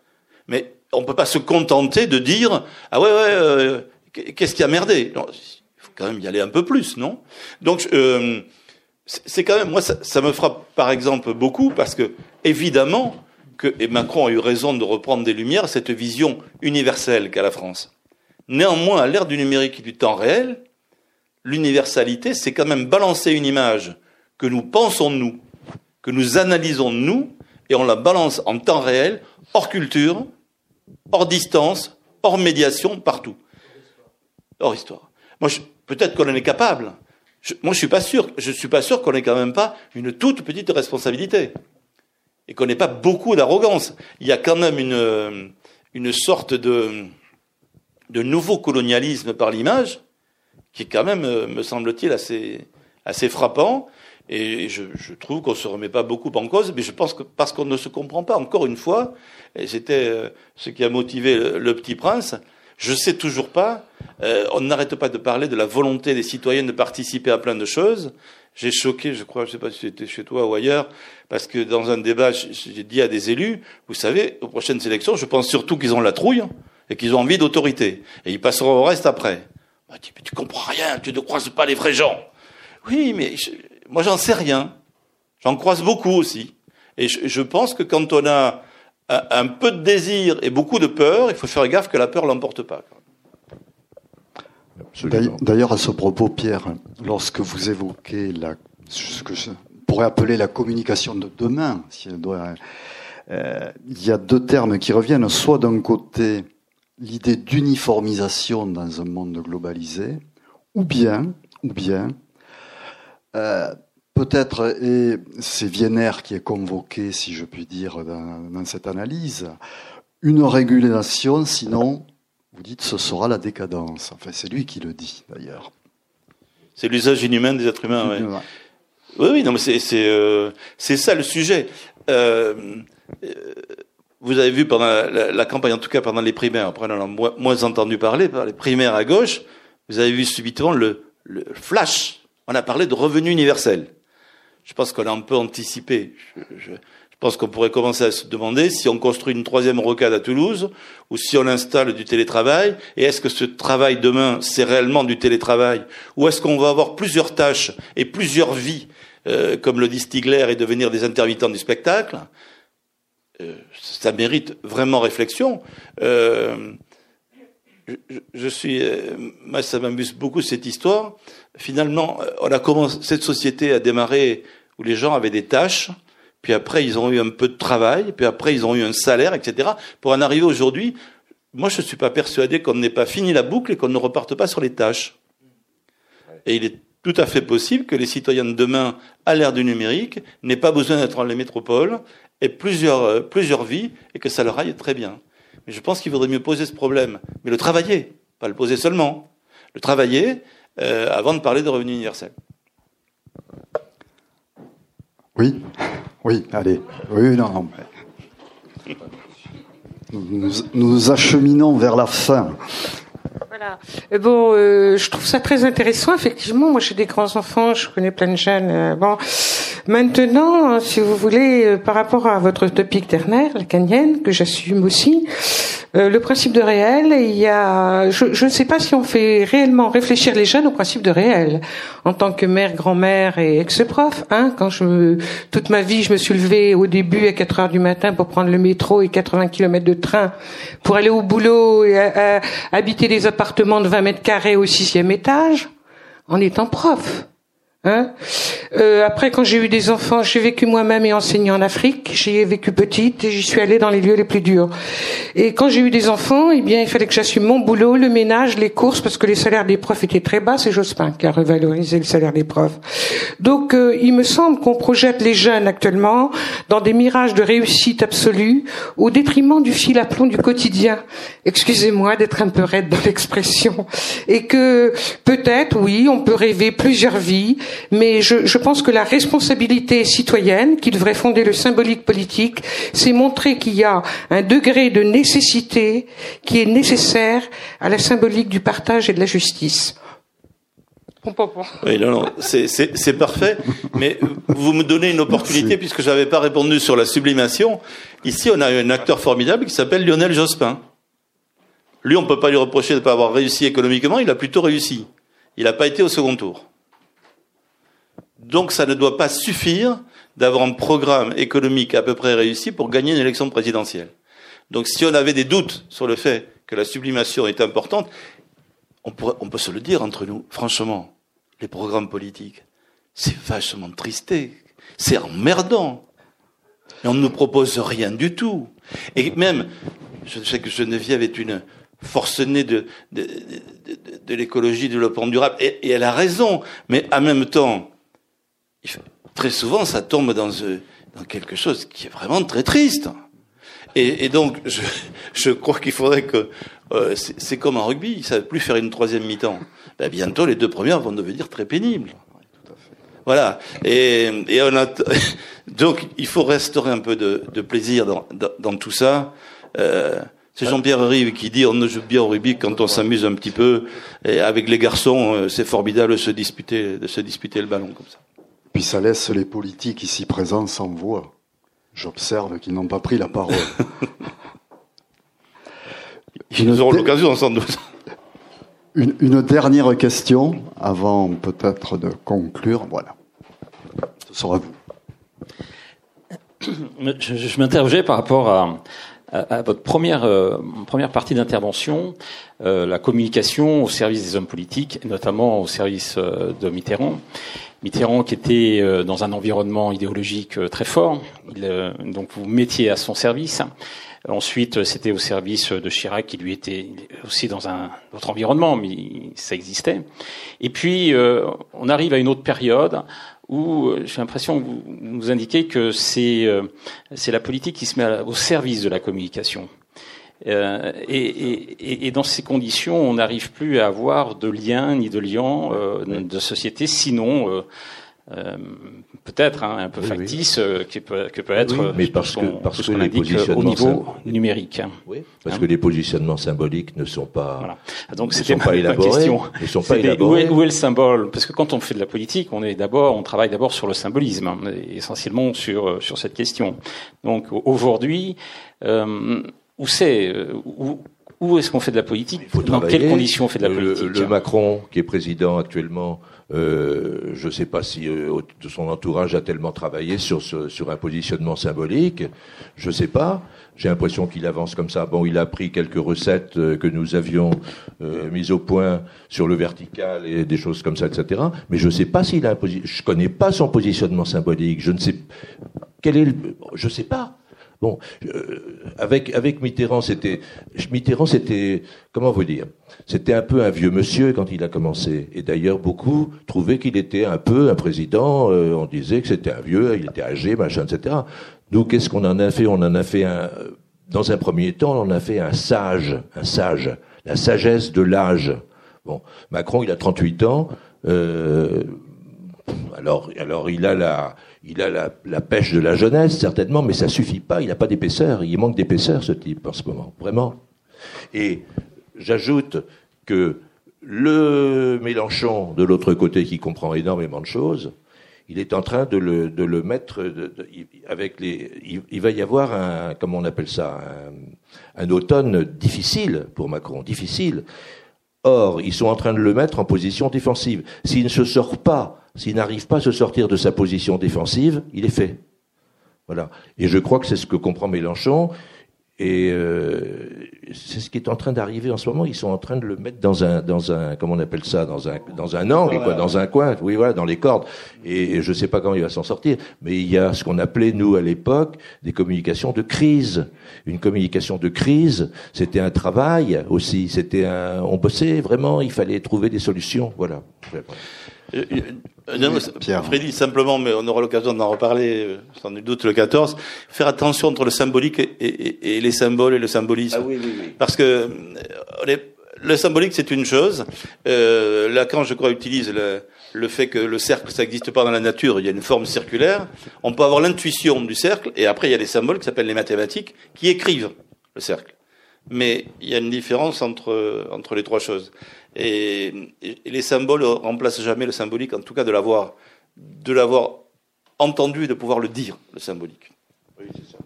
D: Mais on peut pas se contenter de dire ah ouais ouais euh, qu'est-ce qui a merdé? Non, quand même y aller un peu plus, non? Donc euh, c'est quand même moi ça, me frappe par exemple beaucoup parce que évidemment que, et Macron a eu raison de reprendre des Lumières, cette vision universelle qu'a la France. Néanmoins, à l'ère du numérique et du temps réel, l'universalité, c'est quand même balancer une image que nous pensons nous, que nous analysons nous, et on la balance en temps réel, hors culture, hors distance, hors médiation, partout. Hors histoire. Moi, peut-être qu'on en est capable. Moi, je suis pas sûr. Je suis pas sûr qu'on n'ait quand même pas une toute petite responsabilité et qu'on n'ait pas beaucoup d'arrogance. Il y a quand même une, une sorte de, de nouveau colonialisme par l'image qui est quand même, me semble-t-il, assez, assez frappant. Et je, trouve qu'on se remet pas beaucoup en cause, mais je pense que parce qu'on ne se comprend pas, encore une fois, et c'était euh, ce qui a motivé le petit prince, je sais toujours pas, euh, on n'arrête pas de parler de la volonté des citoyens de participer à plein de choses, j'ai choqué, je crois, je sais pas si c'était chez toi ou ailleurs, parce que dans un débat, j'ai dit à des élus, vous savez, aux prochaines élections, je pense surtout qu'ils ont la trouille et qu'ils ont envie d'autorité. Et ils passeront au reste après. Bah, tu, tu comprends rien, tu ne croises pas les vrais gens. Oui, mais je, moi, j'en sais rien. J'en croise beaucoup aussi. Et je, je, pense que quand on a un, un peu de désir et beaucoup de peur, il faut faire gaffe que la peur l'emporte pas.
B: D'ailleurs, à ce propos, Pierre, lorsque vous évoquez la, ce que je pourrais appeler la communication de demain, si elle doit, euh, il y a deux termes qui reviennent. Soit d'un côté, l'idée d'uniformisation dans un monde globalisé, ou bien, ou bien, euh, peut-être, et c'est Vienner qui est convoqué, si je puis dire, dans, dans cette analyse, une régulation, sinon vous dites ce sera la décadence. Enfin, c'est lui qui le dit d'ailleurs.
D: C'est l'usage inhumain des êtres humains. Ouais. Oui, oui, non, mais c'est euh, ça le sujet. Euh, vous avez vu pendant la, la, campagne, en tout cas pendant les primaires, après on en a moins, moins entendu parler, par les primaires à gauche, vous avez vu subitement le, le flash. On a parlé de revenu universel. Je pense qu'on a un peu anticipé. Je, je, je pense qu'on pourrait commencer à se demander si on construit une troisième rocade à Toulouse ou si on installe du télétravail. Et est-ce que ce travail demain, c'est réellement du télétravail Ou est-ce qu'on va avoir plusieurs tâches et plusieurs vies, euh, comme le dit Stigler, et devenir des intermittents du spectacle? Euh, Ça mérite vraiment réflexion. Euh, je, je, suis, euh, moi, ça m'amuse beaucoup cette histoire. Finalement, on a commencé, cette société a démarré où les gens avaient des tâches puis après ils ont eu un peu de travail, puis après ils ont eu un salaire, etc. Pour en arriver aujourd'hui, moi je ne suis pas persuadé qu'on n'ait pas fini la boucle et qu'on ne reparte pas sur les tâches. Et il est tout à fait possible que les citoyens de demain, à l'ère du numérique, n'aient pas besoin d'être dans les métropoles et plusieurs, euh, plusieurs vies et que ça leur aille très bien. Mais je pense qu'il vaudrait mieux poser ce problème, mais le travailler, pas le poser seulement, le travailler euh, avant de parler de revenu universel.
B: Oui, oui, allez. Oui, non, non. Nous, nous acheminons vers la fin.
E: Bon, euh, je trouve ça très intéressant. Effectivement, moi j'ai des grands enfants, je connais plein de jeunes. Euh, bon, maintenant, si vous voulez, euh, par rapport à votre topique ternaire, la canienne, que j'assume aussi, euh, le principe de réel, il y a, je, ne sais pas si on fait réellement réfléchir les jeunes au principe de réel. En tant que mère, grand-mère et ex-prof, hein, quand je, toute ma vie, je me suis levée au début à 4 heures du matin pour prendre le métro et 80 km de train pour aller au boulot et habiter des appartements de 20 mètres carrés au sixième étage, en étant prof. Hein euh, après, quand j'ai eu des enfants, j'ai vécu moi-même et enseigné en Afrique. J'y ai vécu petite et j'y suis allée dans les lieux les plus durs. Et quand j'ai eu des enfants, eh bien, il fallait que j'assume mon boulot, le ménage, les courses, parce que les salaires des profs étaient très bas. C'est Jospin qui a revalorisé le salaire des profs. Donc, euh, il me semble qu'on projette les jeunes actuellement dans des mirages de réussite absolue au détriment du fil à plomb du quotidien. Excusez-moi d'être un peu raide dans l'expression. Et que peut-être, oui, on peut rêver plusieurs vies mais je, je, pense que la responsabilité citoyenne qui devrait fonder le symbolique politique, c'est montrer qu'il y a un degré de nécessité qui est nécessaire à la symbolique du partage et de la justice.
D: Oui, non, non, c'est parfait, mais vous me donnez une opportunité puisque je n'avais pas répondu sur la sublimation. Ici, on a un acteur formidable qui s'appelle Lionel Jospin. Lui, on ne peut pas lui reprocher de ne pas avoir réussi économiquement, il a plutôt réussi. Il n'a pas été au second tour. Donc ça ne doit pas suffire d'avoir un programme économique à peu près réussi pour gagner une élection présidentielle. Donc si on avait des doutes sur le fait que la sublimation est importante, on, peut se le dire entre nous, franchement, les programmes politiques, c'est vachement tristé, c'est emmerdant. Et on ne nous propose rien du tout. Et même, je sais que Geneviève est une forcenée de, de, l'écologie, du développement durable, et elle a raison, mais en même temps, très souvent, ça tombe dans, euh, dans, quelque chose qui est vraiment très triste. Et, et donc, je, je crois qu'il faudrait que... Euh, c'est comme en rugby, ils ne savent plus faire une troisième mi-temps. Ben, bientôt, les deux premières vont devenir très pénibles. Voilà. Et, et on a donc, il faut restaurer un peu de, de plaisir dans, dans, dans, tout ça. Euh, c'est Jean-Pierre Rive qui dit on ne joue bien au rugby quand on s'amuse un petit peu. Et avec les garçons, euh, c'est formidable de se disputer, de se disputer le ballon comme ça.
B: Puis ça laisse les politiques ici présents sans voix. J'observe qu'ils n'ont pas pris la parole.
D: Ils auront l'occasion sans doute.
B: Une, une, dernière question avant peut-être de conclure. Voilà. Ce sera vous.
I: Je, je m'interrogeais par rapport à, à, votre première, euh, première partie d'intervention, euh, la communication au service des hommes politiques, notamment au service euh, de Mitterrand. Mitterrand qui était euh, dans un environnement idéologique euh, très fort, il, euh, donc vous mettiez à son service. Ensuite, c'était au service de Chirac qui lui était aussi dans un autre environnement, mais ça existait. Et puis, on arrive à une autre période où j'ai l'impression que vous nous indiquez que c'est c'est la politique qui se met au service de la communication. Euh, et, et, et, dans ces conditions, on n'arrive plus à avoir de lien ni de lien euh, de société, sinon euh, euh peut-être hein, un peu factice euh, qui peut, que peut être
C: mais parce que, parce que les
I: au niveau numérique.
C: Oui, parce hein que les positionnements symboliques ne sont pas voilà.
I: donc c'était pas élaborés. Question.
C: Ne sont pas élaborés.
I: Où est, où est, le symbole? Parce que quand on fait de la politique, on est d'abord, on travaille d'abord sur le symbolisme, hein, essentiellement sur sur cette question. Donc aujourd'hui. Euh, où c'est euh, où, où est-ce qu'on fait de la politique? Dans quelles conditions on fait de la politique?
C: Le, Macron, qui est président actuellement, euh, je ne sais pas si euh, de son entourage a tellement travaillé sur, ce, sur un positionnement symbolique. Je ne sais pas. J'ai l'impression qu'il avance comme ça. Bon, il a pris quelques recettes euh, que nous avions mises au point sur le vertical et des choses comme ça, etc. Mais je ne sais pas s'il a un je connais pas son positionnement symbolique. Je ne sais quel est le, je sais pas. Bon, euh, avec avec Mitterrand, c'était Mitterrand, c'était comment vous dire C'était un peu un vieux monsieur quand il a commencé. Et d'ailleurs, beaucoup trouvaient qu'il était un peu un président. Euh, on disait que c'était un vieux, il était âgé, machin, etc. Nous, qu'est-ce qu'on en a fait? On en a fait un. Dans un premier temps, on en a fait un sage, un sage, la sagesse de l'âge. Bon, Macron, il a 38 ans. Euh, alors, alors, il a la il a la, pêche de la jeunesse, certainement, mais ça suffit pas. Il n'a pas d'épaisseur. Il manque d'épaisseur, ce type, en ce moment. Vraiment. Et j'ajoute que le Mélenchon, de l'autre côté, qui comprend énormément de choses, il est en train de le, mettre avec les. Il, va y avoir un, comment on appelle ça, un automne difficile pour Macron, difficile. Or, ils sont en train de le mettre en position défensive. S'il ne se sort pas s'il n'arrive pas à se sortir de sa position défensive, il est fait. Voilà. Et je crois que c'est ce que comprend Mélenchon. Et euh, c'est ce qui est en train d'arriver en ce moment. Ils sont en train de le mettre dans un, dans un, comment on appelle ça, dans un, dans un angle, dans un coin. Oui, voilà, dans les cordes. Et je sais pas comment il va s'en sortir. Mais il y a ce qu'on appelait nous à l'époque des communications de crise. Une communication de crise, c'était un travail aussi. C'était un, on bossait vraiment. Il fallait trouver des solutions. Voilà.
D: Euh, euh, non, Freddy, simplement, mais on aura l'occasion d'en reparler euh, sans nul doute le 14. Faire attention entre le symbolique et, et, et les symboles et le symbolisme.
C: Ah oui, oui, oui.
D: Parce que le symbolique, c'est une chose. Euh, Lacan, je crois, utilise le, le fait que le cercle, ça n'existe pas dans la nature. Il y a une forme circulaire. On peut avoir l'intuition du cercle, et après, il y a des symboles qui s'appellent les mathématiques, qui écrivent le cercle. Mais il y a une différence entre, entre les trois choses. Et, et, les symboles remplacent jamais le symbolique, en tout cas de l'avoir, de l'avoir entendu et de pouvoir le dire, le symbolique.
B: Oui, c'est ça.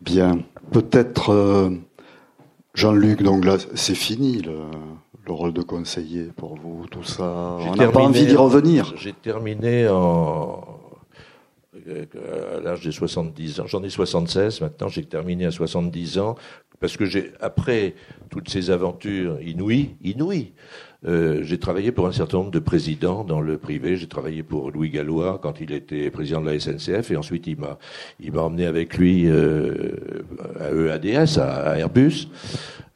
B: Bien. Peut-être, euh, Jean-Luc, donc là, c'est fini le, le, rôle de conseiller pour vous, tout ça. On n'a pas envie d'y revenir.
C: J'ai terminé en, à l'âge de 70 ans. J'en ai 76 maintenant. J'ai terminé à 70 ans parce que j'ai, après toutes ces aventures inouïes, inouïes, euh, j'ai travaillé pour un certain nombre de présidents dans le privé. J'ai travaillé pour Louis Gallois quand il était président de la SNCF et ensuite il m'a, il m'a emmené avec lui euh, à EADS, à Airbus.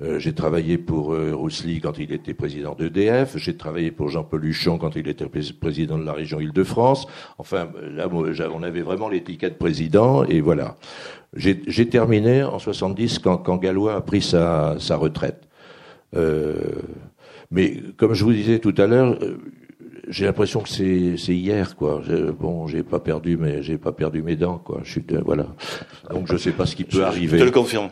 C: Euh, j'ai travaillé pour euh, Roussely quand il était président d'EDF. J'ai travaillé pour Jean-Paul Huchon quand il était président de la région Île-de-France. Enfin, là, on avait vraiment l'étiquette président et voilà. J'ai terminé en 70 quand, quand Gallois a pris sa, sa retraite. Euh, mais comme je vous disais tout à l'heure, euh, j'ai l'impression que c'est hier quoi. Bon, j'ai pas perdu mais j'ai pas perdu mes dents quoi. Je suis voilà. Donc je sais pas ce qui peut arriver.
D: Je te le confirme.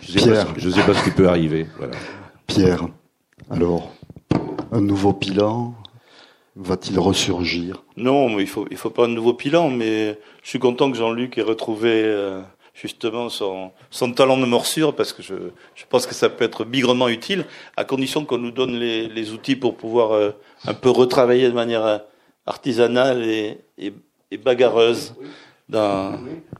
C: Je sais Pierre, pas, je sais pas ce qui peut arriver. Voilà.
B: Pierre, alors un nouveau bilan va-t-il ressurgir?
D: Non, mais il faut il faut pas un nouveau bilan, mais je suis content que Jean-Luc ait retrouvé euh, justement son, son talent de morsure parce que je, pense que ça peut être bigrement utile à condition qu'on nous donne les, outils pour pouvoir euh, un peu retravailler de manière euh, artisanale et bagarreuse.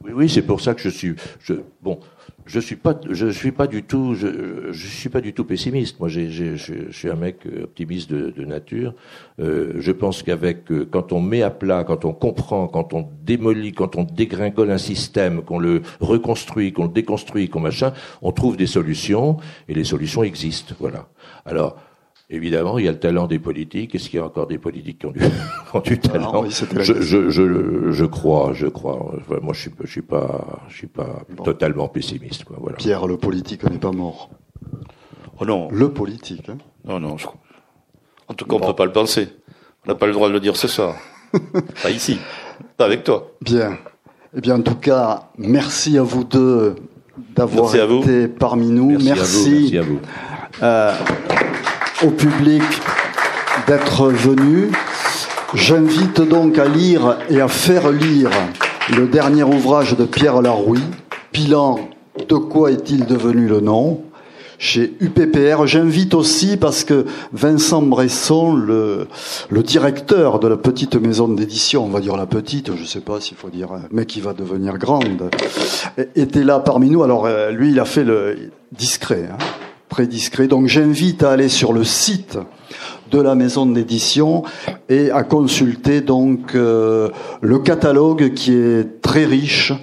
C: Oui, oui, c'est pour ça que je suis. Je, bon, je suis pas, je suis pas du tout, je, je suis pas du tout pessimiste. Moi, j'ai, je, suis un mec optimiste de, de nature. Euh, je pense qu'avec, euh, quand on met à plat, quand on comprend, quand on démolit, quand on dégringole un système, qu'on le reconstruit, qu'on le déconstruit, qu'on machin, on trouve des solutions et les solutions existent. Voilà. Alors. Évidemment, il y a le talent des politiques. Est-ce qu'il y a encore des politiques qui ont du, qui ont du talent je, je, je, je, crois, je crois. moi, je suis, je suis pas, je suis pas bon. totalement pessimiste. Quoi, voilà.
B: Pierre, le politique n'est pas mort.
D: Oh non.
B: Le politique. Hein
D: non, non. Je... En tout cas, bon. on peut pas le penser. On n'a pas le droit de le dire ce soir. pas ici. Pas avec toi.
B: Bien. Eh bien, en tout cas, merci à vous deux d'avoir été parmi nous.
C: Merci.
B: merci.
C: À vous. Merci
B: à vous. Euh, au public d'être venu. J'invite donc à lire et à faire lire le dernier ouvrage de Pierre Larouille, Pilan, de quoi est-il devenu le nom chez UPPR. J'invite aussi, parce que Vincent Bresson, le, directeur de la petite maison d'édition, on va dire la petite, je ne sais pas s'il faut dire, mais qui va devenir grande, était là parmi nous. Alors lui, il a fait le discret. Hein très discret. Donc j'invite à aller sur le site de la maison d'édition et à consulter donc euh, le catalogue qui est très riche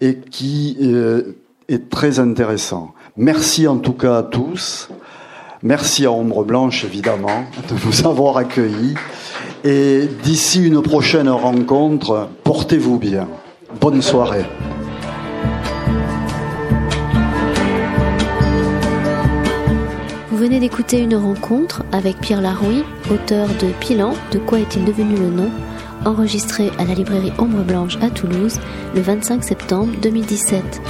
B: et qui euh, est très intéressant. Merci en tout cas à tous. Merci à Ombre Blanche évidemment de nous avoir accueillis. Et d'ici une prochaine rencontre, portez-vous bien. Bonne soirée.
A: Venez d'écouter une rencontre avec Pierre Larouille, auteur de Pilan, De quoi est-il devenu le nom, enregistré à la librairie Ombre Blanche à Toulouse le 25 septembre 2017.